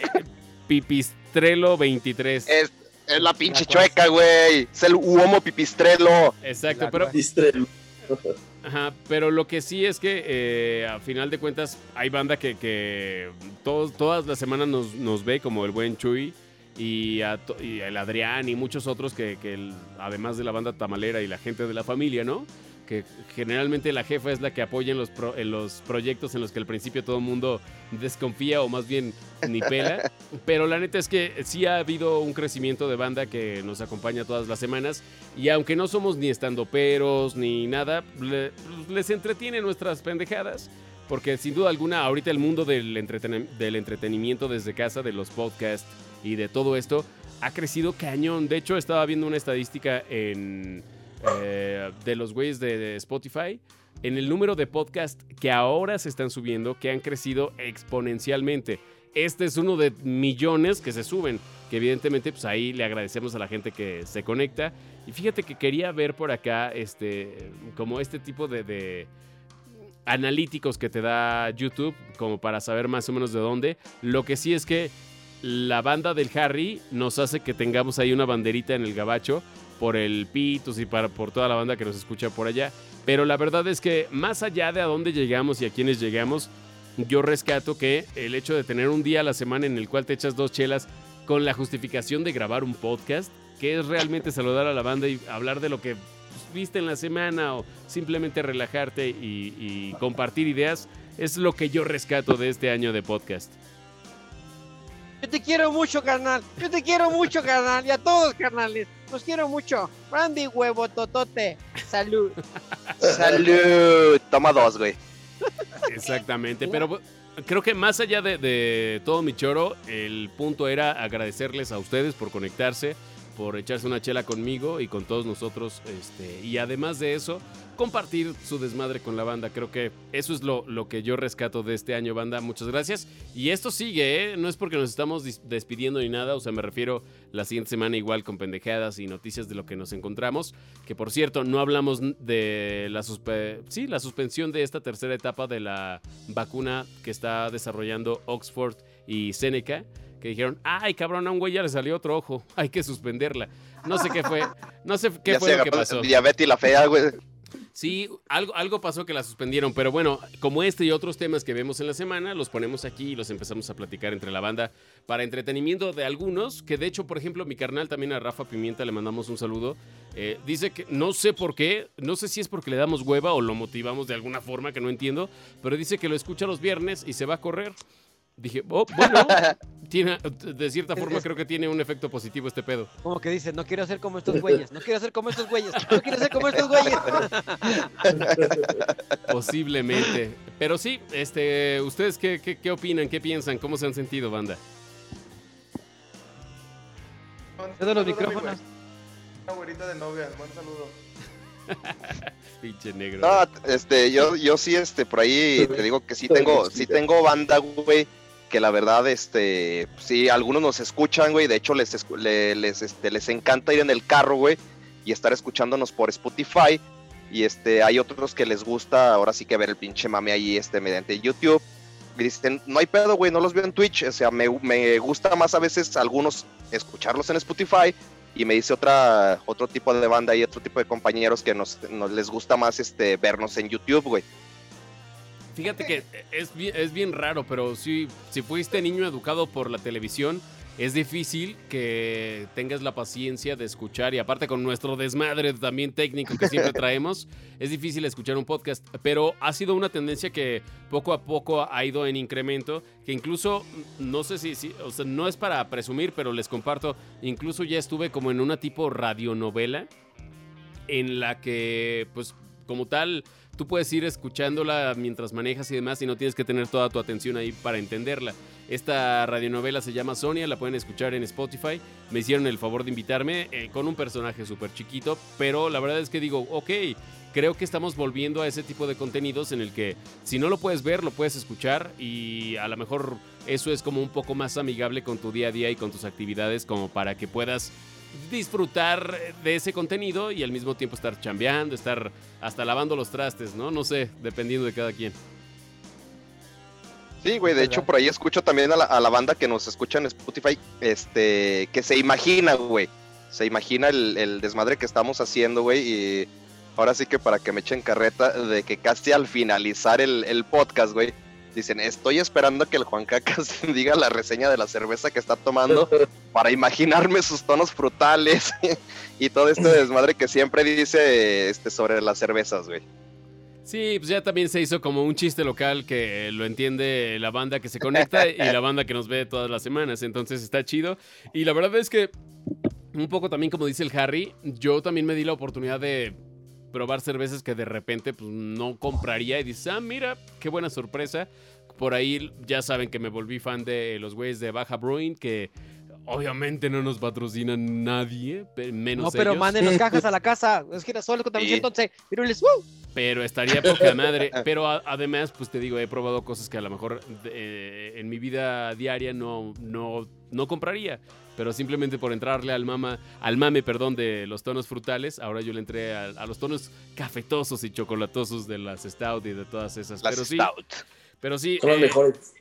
Pipistrelo 23. Es, es la pinche chueca, güey. Es el uomo pipistrelo. Exacto, La pero, Distrelo. [LAUGHS] ajá, pero lo que sí es que eh, a final de cuentas hay banda que, que todos, todas las semanas nos, nos ve, como el buen Chuy y, a to- y el Adrián y muchos otros que, que el- además de la banda tamalera y la gente de la familia, ¿no? Que generalmente la jefa es la que apoya en los, pro- en los proyectos en los que al principio todo el mundo desconfía o más bien ni pela. [LAUGHS] Pero la neta es que sí ha habido un crecimiento de banda que nos acompaña todas las semanas. Y aunque no somos ni estandoperos ni nada, le- les entretiene nuestras pendejadas. Porque sin duda alguna, ahorita el mundo del, entreteni- del entretenimiento desde casa, de los podcasts y de todo esto, ha crecido cañón. De hecho, estaba viendo una estadística en, eh, de los güeyes de, Spotify. En el número de podcasts que ahora se están subiendo, que han crecido exponencialmente. Este es uno de millones que se suben, que evidentemente pues ahí le agradecemos a la gente que se conecta. Y fíjate que quería ver por acá este, como este tipo de, de analíticos que te da YouTube, como para saber más o menos de dónde. Lo que sí es que la banda del Harry nos hace que tengamos ahí una banderita en el gabacho por el Pitos y para, por toda la banda que nos escucha por allá. Pero la verdad es que más allá de a dónde llegamos y a quiénes llegamos, yo rescato que el hecho de tener un día a la semana en el cual te echas dos chelas con la justificación de grabar un podcast, que es realmente saludar a la banda y hablar de lo que viste en la semana o simplemente relajarte y, y compartir ideas, es lo que yo rescato de este año de podcast. Yo te quiero mucho, carnal. Yo te quiero mucho, carnal. Y a todos, carnales. Los quiero mucho. Brandy, huevo, totote. Salud. [LAUGHS] Salud. Toma dos, güey. Exactamente, pero creo que más allá de, de todo mi choro, el punto era agradecerles a ustedes por conectarse, por echarse una chela conmigo y con todos nosotros, este, y además de eso, compartir su desmadre con la banda. Creo que eso es lo, lo que yo rescato de este año, banda. Muchas gracias. Y esto sigue, ¿eh? No es porque nos estamos despidiendo ni nada, o sea, me refiero la siguiente semana igual con pendejadas y noticias de lo que nos encontramos. Que por cierto, no hablamos de la, suspe- sí, la suspensión de esta tercera etapa de la vacuna que está desarrollando Oxford y Seneca. Que dijeron, ay cabrón, a un güey ya le salió otro ojo, [LAUGHS] hay que suspenderla. No sé qué fue, no sé qué ya fue lo que pasó. diabetes y la fea, güey. Sí, algo, algo pasó que la suspendieron, pero bueno, como este y otros temas que vemos en la semana, los ponemos aquí y los empezamos a platicar entre la banda para entretenimiento de algunos, que de hecho, por ejemplo, mi carnal también a Rafa Pimienta le mandamos un saludo. eh, dice que no sé por qué, no sé si es porque le damos hueva o lo motivamos de alguna forma que no entiendo, pero dice que lo escucha los viernes y se va a correr. Dije, oh, bueno, [LAUGHS] tiene, de cierta forma creo que tiene un efecto positivo este pedo. Como que dice, no quiero ser como estos güeyes. No quiero ser como estos güeyes. No quiero ser como estos güeyes. [LAUGHS] Posiblemente. Pero sí, este, ¿ustedes qué, qué, qué opinan? ¿Qué piensan? ¿Cómo se han sentido, banda? Cedo los micrófonos. güerita de novia, buen saludo. [LAUGHS] Pinche negro. No, este, yo, yo sí, este, por ahí te digo que sí tengo, sí tengo banda, güey, que la verdad, este, sí, algunos nos escuchan, güey, de hecho les, les, este, les encanta ir en el carro, güey, y estar escuchándonos por Spotify, y este, hay otros que les gusta, ahora sí que ver el pinche mame ahí, este, mediante YouTube, y dicen, no hay pedo, güey, no los veo en Twitch, o sea, me, me gusta más a veces algunos escucharlos en Spotify, y me dice otra otro tipo de banda y otro tipo de compañeros que nos, nos les gusta más este vernos en YouTube, güey. Fíjate que es bien, es bien raro, pero si, si fuiste niño educado por la televisión, es difícil que tengas la paciencia de escuchar y aparte con nuestro desmadre también técnico que siempre traemos, es difícil escuchar un podcast, pero ha sido una tendencia que poco a poco ha ido en incremento, que incluso, no sé si, si- o sea, no es para presumir, pero les comparto, incluso ya estuve como en una tipo radionovela en la que, pues, como tal, tú puedes ir escuchándola mientras manejas y demás y no tienes que tener toda tu atención ahí para entenderla. Esta radionovela se llama Sonia, la pueden escuchar en Spotify. Me hicieron el favor de invitarme eh, con un personaje súper chiquito, pero la verdad es que digo, ok, creo que estamos volviendo a ese tipo de contenidos en el que si no lo puedes ver, lo puedes escuchar y a lo mejor eso es como un poco más amigable con tu día a día y con tus actividades como para que puedas disfrutar de ese contenido y al mismo tiempo estar chambeando, estar hasta lavando los trastes, ¿no? No sé, dependiendo de cada quien. Sí, güey, de hecho por ahí escucho también a la, a la banda que nos escucha en Spotify, este, que se imagina, güey, se imagina el, el desmadre que estamos haciendo, güey, y ahora sí que para que me echen carreta de que casi al finalizar el, el podcast, güey, dicen, estoy esperando que el Juan Cacas [LAUGHS] diga la reseña de la cerveza que está tomando [LAUGHS] para imaginarme sus tonos frutales [LAUGHS] y todo este desmadre que siempre dice este, sobre las cervezas, güey. Sí, pues ya también se hizo como un chiste local que lo entiende la banda que se conecta y la banda que nos ve todas las semanas. Entonces está chido. Y la verdad es que, un poco también como dice el Harry, yo también me di la oportunidad de probar cervezas que de repente pues, no compraría y dices, ah, mira, qué buena sorpresa. Por ahí ya saben que me volví fan de los güeyes de Baja Brewing, que obviamente no nos patrocinan nadie, menos No, pero ellos. manden las cajas a la casa. Es girasol con Sí. entonces. Pirules, ¡woo! Pero estaría poca madre. [LAUGHS] Pero a- además, pues te digo, he probado cosas que a lo mejor eh, en mi vida diaria no, no, no compraría. Pero simplemente por entrarle al mama, al mame, perdón, de los tonos frutales, ahora yo le entré a, a los tonos cafetosos y chocolatosos de las Stout y de todas esas. Las pero sí, Stout. pero sí. Son las eh, mejores.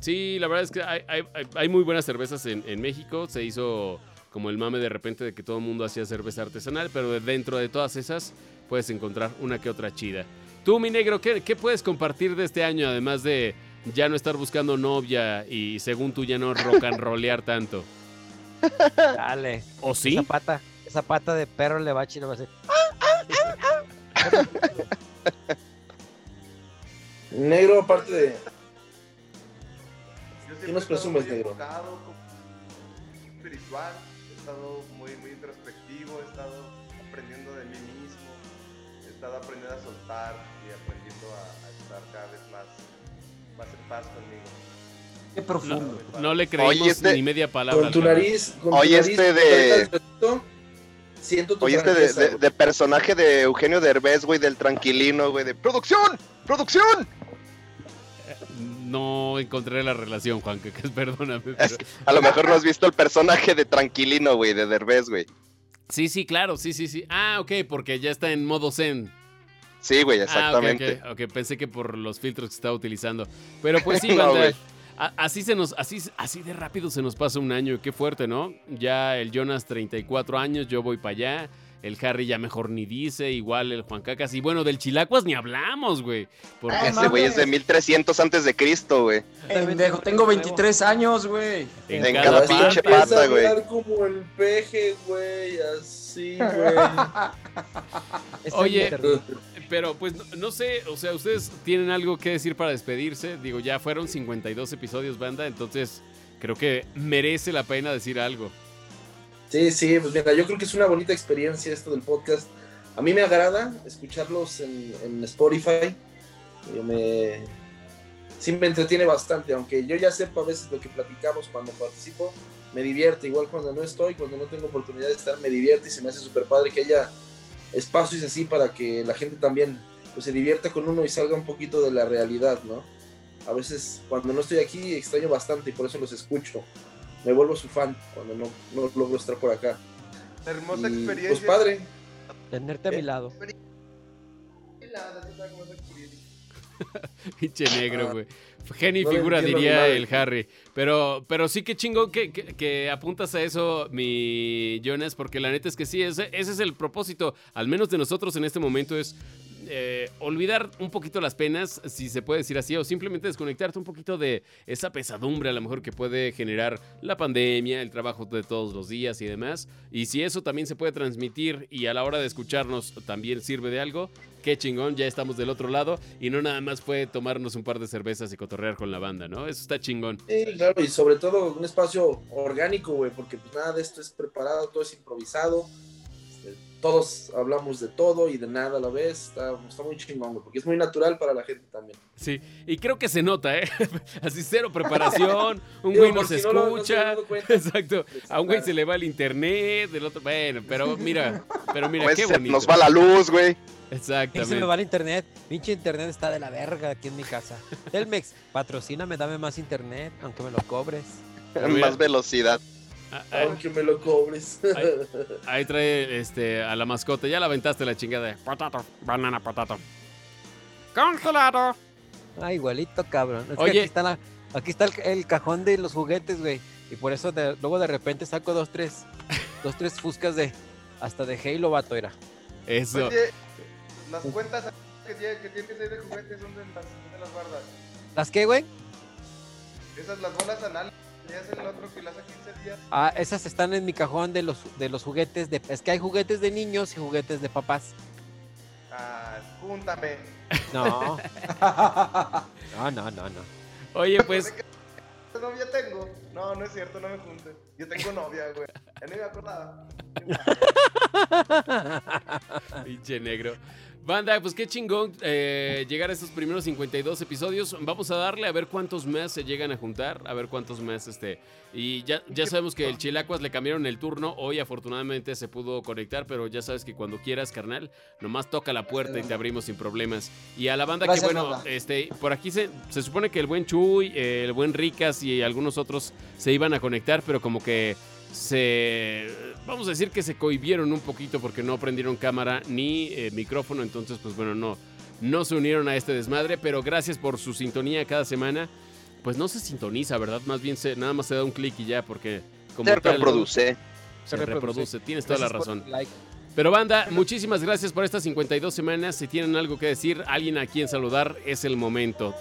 Sí, la verdad es que hay, hay- hay- hay muy buenas cervezas en, en México. Se hizo como el mame de repente de que todo el mundo hacía cerveza artesanal, pero de- dentro de todas esas puedes encontrar una que otra chida. Tú, mi negro, ¿qué, qué puedes compartir de este año, además de ya no estar buscando novia y según tú ya no rock and rollear tanto? [LAUGHS] Dale. ¿O sí? Esa pata, esa pata de perro le va a chino va a ser. Negro, aparte de. ¿Qué nos he estado presumes, negro? enfocado, espiritual, he estado muy, muy introspectivo, he estado aprendiendo de mí mismo, he estado aprendiendo a soltar y aprendiendo a, a estar cada vez más, más en paz conmigo. Qué profundo. No le creímos Oye, este- ni media palabra. Con tu nariz. Con Oye, tu nariz, este de- Siento tu Oye, este de, de- de personaje de Eugenio Derbez, güey, del tranquilino, güey, de ¡Producción! ¡Producción! No encontré la relación, Juan, que, que- perdóname. Es- A lo mejor no has visto el personaje de tranquilino, güey, de Derbez, güey. Sí, sí, claro, sí, sí, sí. Ah, ok, porque ya está en modo zen. Sí, güey, Ah, ok, exactamente. ok, ok, pensé que por los filtros que estaba utilizando. Pero [LAUGHS] pues sí, No, banda, así se nos, así, así de rápido se nos pasa un año. Qué fuerte, ¿no? Ya el Jonas 34 años, yo voy para allá. El Harry ya mejor ni dice, igual el Juan Cacas. Y bueno, del Chilacuas ni hablamos, güey. Porque Ah, Ese güey es de 1300 antes de Cristo, güey. Pendejo, tengo 23 años, güey. en, en cada cada Así pinche pata, güey. como el peje, güey, así, güey. [LAUGHS] Oye. Pero pues no, no sé, o sea, ustedes tienen algo que decir para despedirse. Digo, ya fueron 52 episodios, banda, entonces creo que merece la pena decir algo. Sí, sí, pues mira, yo creo que es una bonita experiencia esto del podcast. A mí me agrada escucharlos en, Spotify. Yo me, sí me entretiene bastante, aunque yo ya sepa a veces lo que platicamos cuando participo. me divierte, igual cuando no estoy, cuando no tengo oportunidad de estar, me divierte y se me hace súper padre que haya espacios así para que la gente también pues, se divierta con uno y salga un poquito de la realidad, ¿no? A veces cuando no estoy aquí extraño bastante y por eso los escucho. Me vuelvo su fan cuando no, no logro estar por acá. Hermosa Y, experiencia. Pues padre, Tenerte a mi Eh, lado. [LAUGHS] Pinche negro, Ah. güey. Genio y No le figura, diría el Harry. Pero, pero sí que chingón que, que- que apuntas a eso, mi Jonas, porque la neta es que sí, ese, ese es el propósito, al menos de nosotros en este momento, es eh, olvidar un poquito las penas, si se puede decir así, o simplemente desconectarte un poquito de esa pesadumbre a lo mejor que puede generar la pandemia, el trabajo de todos los días y demás. Y si eso también se puede transmitir y a la hora de escucharnos también sirve de algo, qué chingón, ya estamos del otro lado y no nada más fue tomarnos un par de cervezas y cotorrear con la banda, ¿no? Eso está chingón. Sí, claro, y sobre todo un espacio orgánico, güey, porque pues nada de esto es preparado, todo es improvisado. Todos hablamos de todo y de nada a la vez. Está, está muy chingón, güey, porque es muy natural para la gente también. Sí, y creo que se nota, ¿eh? [LAUGHS] Así cero preparación, [LAUGHS] un Digo, güey nos si no lo- no se escucha. [LAUGHS] Exacto. A un güey se le va el internet, del otro, bueno, pero mira, pero mira, Pues, qué se bonito. nos va la luz, güey. Y se me Exactamente. va el internet. Pinche internet está de la verga aquí en mi casa. Telmex, patrocíname, dame más internet, aunque me lo cobres. Más velocidad. Ah, ah, Aunque me lo cobres. [LAUGHS] Ahí trae este, a la mascota. Ya la aventaste la chingada. Potato, banana, potato. Congelado. Ah, igualito, cabrón. Es que Oye. aquí está, la- aquí está el, el cajón de los juguetes, güey. Y por eso de- luego de repente saco dos, tres, dos, tres fuscas de, hasta de Halo, vato, era. Eso. Oye, las cuentas que, tie- que tienes ahí de juguetes, ¿dónde las, dónde las guardas? ¿Las qué, güey? Esas las bolas anales, es el otro que las hace 15 días. Ah, esas están en mi cajón de los, de los juguetes de... Es que hay juguetes de niños y juguetes de papás. Ah, júntame. No. [LAUGHS] No, no, no, no. Oye, pues, ¿Qué novia tengo? No, no es cierto, no me juntes. Yo tengo novia, güey. Ya no me acordaba. [LAUGHS] pinche negro. Banda, pues qué chingón eh, llegar a estos primeros 52 episodios. Vamos a darle a ver cuántos más se llegan a juntar, a ver cuántos más este. Y ya, ya sabemos que el Chilacuas le cambiaron el turno. Hoy afortunadamente se pudo conectar, pero ya sabes que cuando quieras, carnal, nomás toca la puerta y te abrimos sin problemas. Y a la banda Gracias, que bueno, banda. este, por aquí se, se supone que el buen Chuy, el buen Ricas y algunos otros se iban a conectar, pero como que se vamos a decir que se cohibieron un poquito porque no prendieron cámara ni eh, micrófono entonces pues bueno no no se unieron a este desmadre pero gracias por su sintonía cada semana pues no se sintoniza verdad más bien se nada más se da un clic y ya porque como Se tal, reproduce. se Se reproduce tienes toda la razón like. pero banda muchísimas gracias por estas 52 semanas si tienen algo que decir alguien a quien saludar es el momento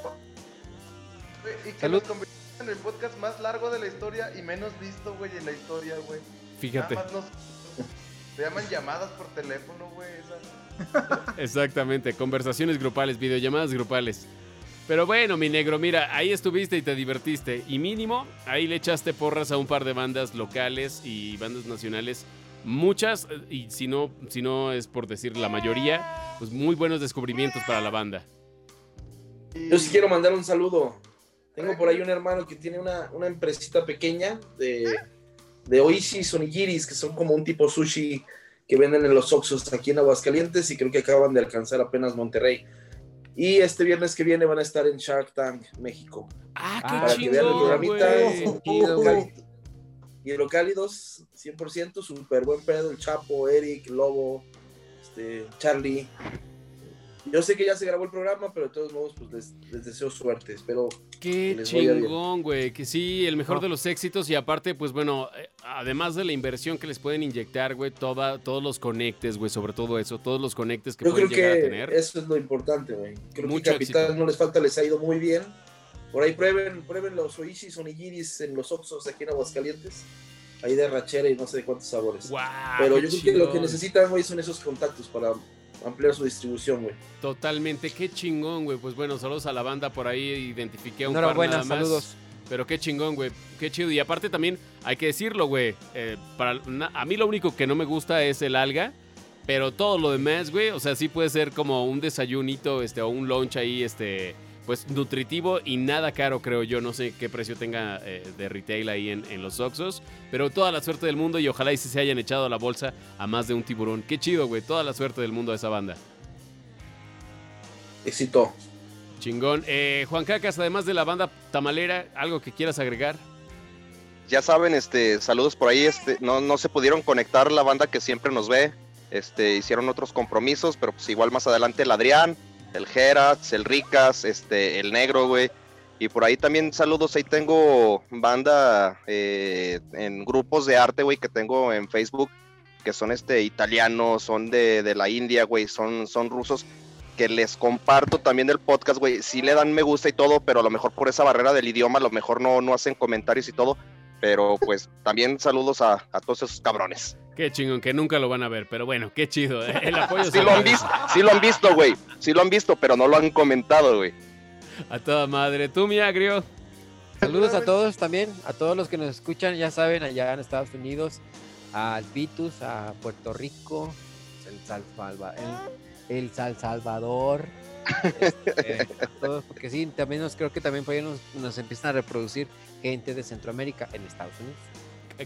Y que Salud. nos convirtieron en el podcast más largo de la historia y menos visto, güey, en la historia, güey. Fíjate Nada más. Se llaman llamadas por teléfono, güey. Esas. [LAUGHS] Exactamente, conversaciones grupales, videollamadas grupales. Pero bueno, mi negro, mira, ahí estuviste y te divertiste. Y mínimo, ahí le echaste porras a un par de bandas locales y bandas nacionales. Muchas, y si no, si no es por decir la mayoría, pues muy buenos descubrimientos para la banda. Yo sí quiero mandar un saludo. Tengo por ahí un hermano que tiene una, una empresita pequeña de, de Oishi Sonigiris, que son como un tipo sushi que venden en los Oxxos aquí en Aguascalientes y creo que acaban de alcanzar apenas Monterrey. Y este viernes que viene van a estar en Shark Tank, México. ¡Ah, Ah, para qué que vean el programita. Chido. Hidrocálidos, 100%, súper buen pedo. El Chapo, Eric, Lobo, este, Charlie. Yo sé que ya se grabó el programa, pero de todos modos, pues les, les deseo suerte. Espero Qué Que chingón, güey. Que sí, el mejor de los éxitos. Y aparte, pues bueno, eh, además de la inversión que les pueden inyectar, güey, toda, todos los conectes, güey, sobre todo eso, todos los conectes que Yo pueden creo llegar a que tener. eso es lo importante, güey. Creo Mucho que Capital éxito. no les falta, les ha ido muy bien. Por ahí prueben, prueben los oishis onigiris en los Oxxos aquí en Aguascalientes. Ahí de rachera y no sé de cuántos sabores. ¡Guau! Pero yo creo que lo que necesitan, güey, son esos contactos para ampliar su distribución, güey. Totalmente, qué chingón, güey. Pues bueno, saludos a la banda por ahí, identifiqué a un par Enhorabuena, nada más. saludos. Pero qué chingón, güey. Qué chido. Y aparte también, hay que decirlo, güey. eh, para, na- a mí lo único que no me gusta es el alga. Pero todo lo demás, güey. O sea, sí puede ser como un desayunito, este, o un lunch ahí, este. Pues nutritivo y nada caro, creo yo. No sé qué precio tenga eh, de retail ahí en, en los Oxos, pero toda la suerte del mundo y ojalá y si se hayan echado a la bolsa a más de un tiburón. Qué chido, güey. Toda la suerte del mundo a esa banda. Éxito. Chingón. Eh, Juan Cacas, además de la banda tamalera, ¿algo que quieras agregar? Ya saben, este, saludos por ahí, este, no, no se pudieron conectar la banda que siempre nos ve, este, hicieron otros compromisos, pero pues igual más adelante el Adrián, el Geras, el Ricas, este, el Negro, güey. Y por ahí también saludos, ahí tengo banda eh, en grupos de arte, güey, que tengo en Facebook, que son este italianos, son de, de la India, güey, son, son rusos, que les comparto también el podcast, güey. Sí le dan me gusta y todo, pero a lo mejor por esa barrera del idioma, a lo mejor no, no hacen comentarios y todo. Pero pues también saludos a, a todos esos cabrones. Qué chingón, que nunca lo van a ver, pero bueno, qué chido. ¿eh? El apoyo Sí lo han visto, sí lo han visto, güey. Sí lo han visto, pero no lo han comentado, güey. A toda madre. Tú, mi agrio. Saludos a todos también, a todos los que nos escuchan, ya saben, allá en Estados Unidos, al Vitus, a Puerto Rico, el Sal Salva- el, el Sal Salvador, este, a [LAUGHS] todos, porque sí, también nos creo que también por ahí nos, nos empiezan a reproducir gente de Centroamérica en Estados Unidos.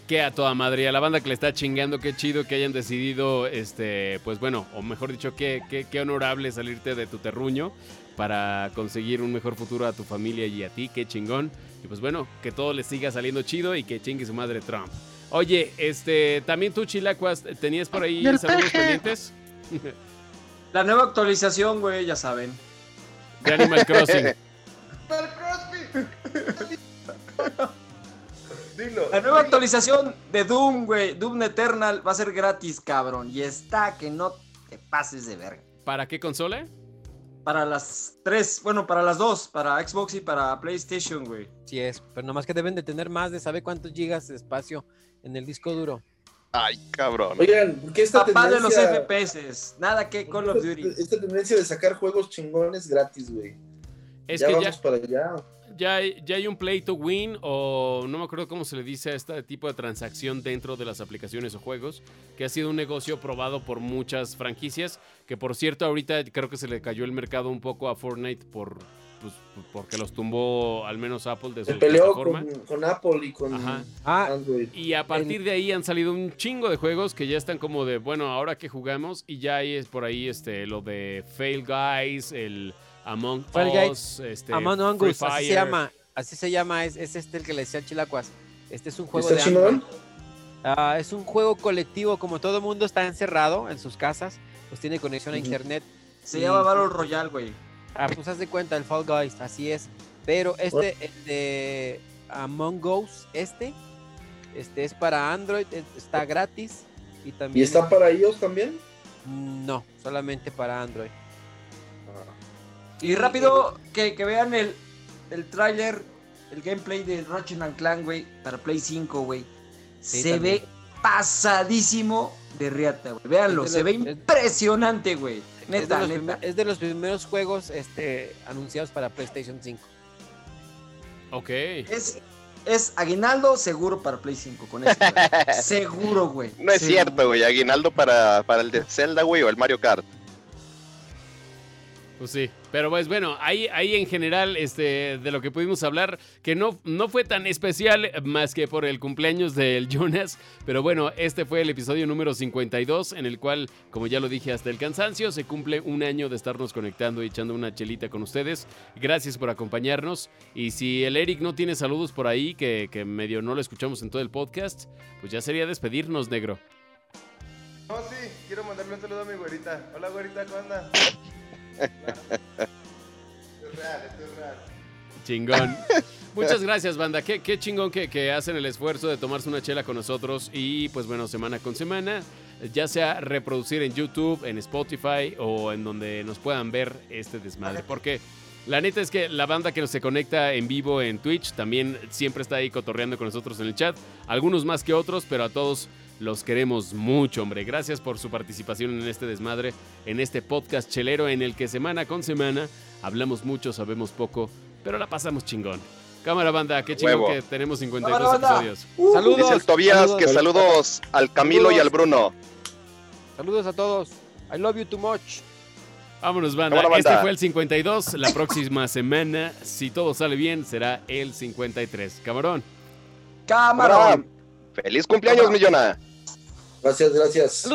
Que a toda madre. Y a la banda que le está chingando, qué chido que hayan decidido, este, pues bueno, o mejor dicho, qué, qué, qué honorable salirte de tu terruño para conseguir un mejor futuro a tu familia y a ti, qué chingón. Y pues bueno, que todo les siga saliendo chido y que chingue su madre Trump. Oye, este, también tú, Chilacuas, ¿tenías por ahí saludos pendientes? [LAUGHS] La nueva actualización, güey, ya saben. De Animal Crossing. [LAUGHS] [LAUGHS] Dilo. La nueva actualización de Doom, güey, Doom Eternal va a ser gratis, cabrón. Y está que no te pases de verga. ¿Para qué consola? Para las tres, bueno, para las dos, para Xbox y para PlayStation, güey. Sí es, pero nomás que deben de tener más de sabe cuántos gigas de espacio en el disco duro. Ay, cabrón. Oigan, ¿por qué esta Papá de los tendencia... FPS, nada que Call of Duty. Esta tendencia de sacar juegos chingones gratis, güey. Es ya que ya, vamos para allá. Ya, hay- ya hay un play to win o no me acuerdo cómo se le dice a este tipo de transacción dentro de las aplicaciones o juegos, que ha sido un negocio probado por muchas franquicias, que por cierto ahorita creo que se le cayó el mercado un poco a Fortnite por pues, porque los tumbó al menos Apple de su Se peleó con, con Apple y con Ajá. Ah, Android. Y a partir de ahí han salido un chingo de juegos que ya están como de, bueno, ahora que jugamos y ya hay es por ahí este lo de Fail Guys, el Among Fall Guys, Us, este Among Free Us, así se llama, así se llama, es, es este el que le decía al Chilacuas. Este es un juego ¿Está de. Ah, es un juego colectivo, como todo mundo está encerrado en sus casas, pues tiene conexión a internet. Se Y- llama Battle Royale, güey. Ah, pues haz de cuenta, el Fall Guys, así es. Pero este, el de Among Us, este, este es para Android, es- está gratis. Y ¿Y también. está para ellos también? No, solamente para Android. Y rápido, que, que vean el, el tráiler, el gameplay de Ratchet and Clank, güey, para Play 5, güey. Sí, se también. ve pasadísimo de riata, güey. Véanlo, Es de se ve los- es- impresionante, güey. Es de, Neta, los neta. primer- es de los primeros juegos este, anunciados para PlayStation 5. Ok. Es, es aguinaldo seguro para Play 5 con eso. güey. [LAUGHS] seguro, güey. No es Seguro. cierto, güey. Aguinaldo para, para el de Zelda, güey, o el Mario Kart. Pues sí, pero pues bueno, ahí, ahí en general este, de lo que pudimos hablar, que no, no fue tan especial más que por el cumpleaños del [LAUGHS] Jonas, pero bueno, este fue el episodio número 52 en el cual, como ya lo dije hasta el cansancio, se cumple un año de estarnos conectando y echando una chelita con ustedes. Gracias por acompañarnos y si el Eric no tiene saludos por ahí, que, medio no lo escuchamos en todo el podcast, pues ya sería despedirnos, negro. No, sí, quiero mandarle un saludo a mi güerita. Hola, güerita, ¿cómo andas? Esto es real, esto es real. Chingón. Muchas gracias, banda. Qué, qué chingón que, que hacen el esfuerzo de tomarse una chela con nosotros y pues bueno, semana con semana, ya sea reproducir en YouTube, en Spotify o en donde nos puedan ver este desmadre. Porque la neta es que la banda que nos se conecta en vivo en Twitch también siempre está ahí cotorreando con nosotros en el chat. Algunos más que otros, pero a todos los queremos mucho, hombre. Gracias por su participación en este desmadre, en este podcast chelero en el que semana con semana hablamos mucho, sabemos poco, pero la pasamos chingón. Cámara banda, qué chingón Huevo. que tenemos 52 Cámara, banda. episodios. Uh, Saludos. Dice el Tobías saludos. que saludos al Camilo y al Bruno. Saludos a todos. I love you too much. Vámonos, banda. Este fue el 52. La próxima [LAUGHS] semana, si todo sale bien, será el 53. Camarón. Camarón. Feliz cumpleaños, Millona. Gracias, gracias.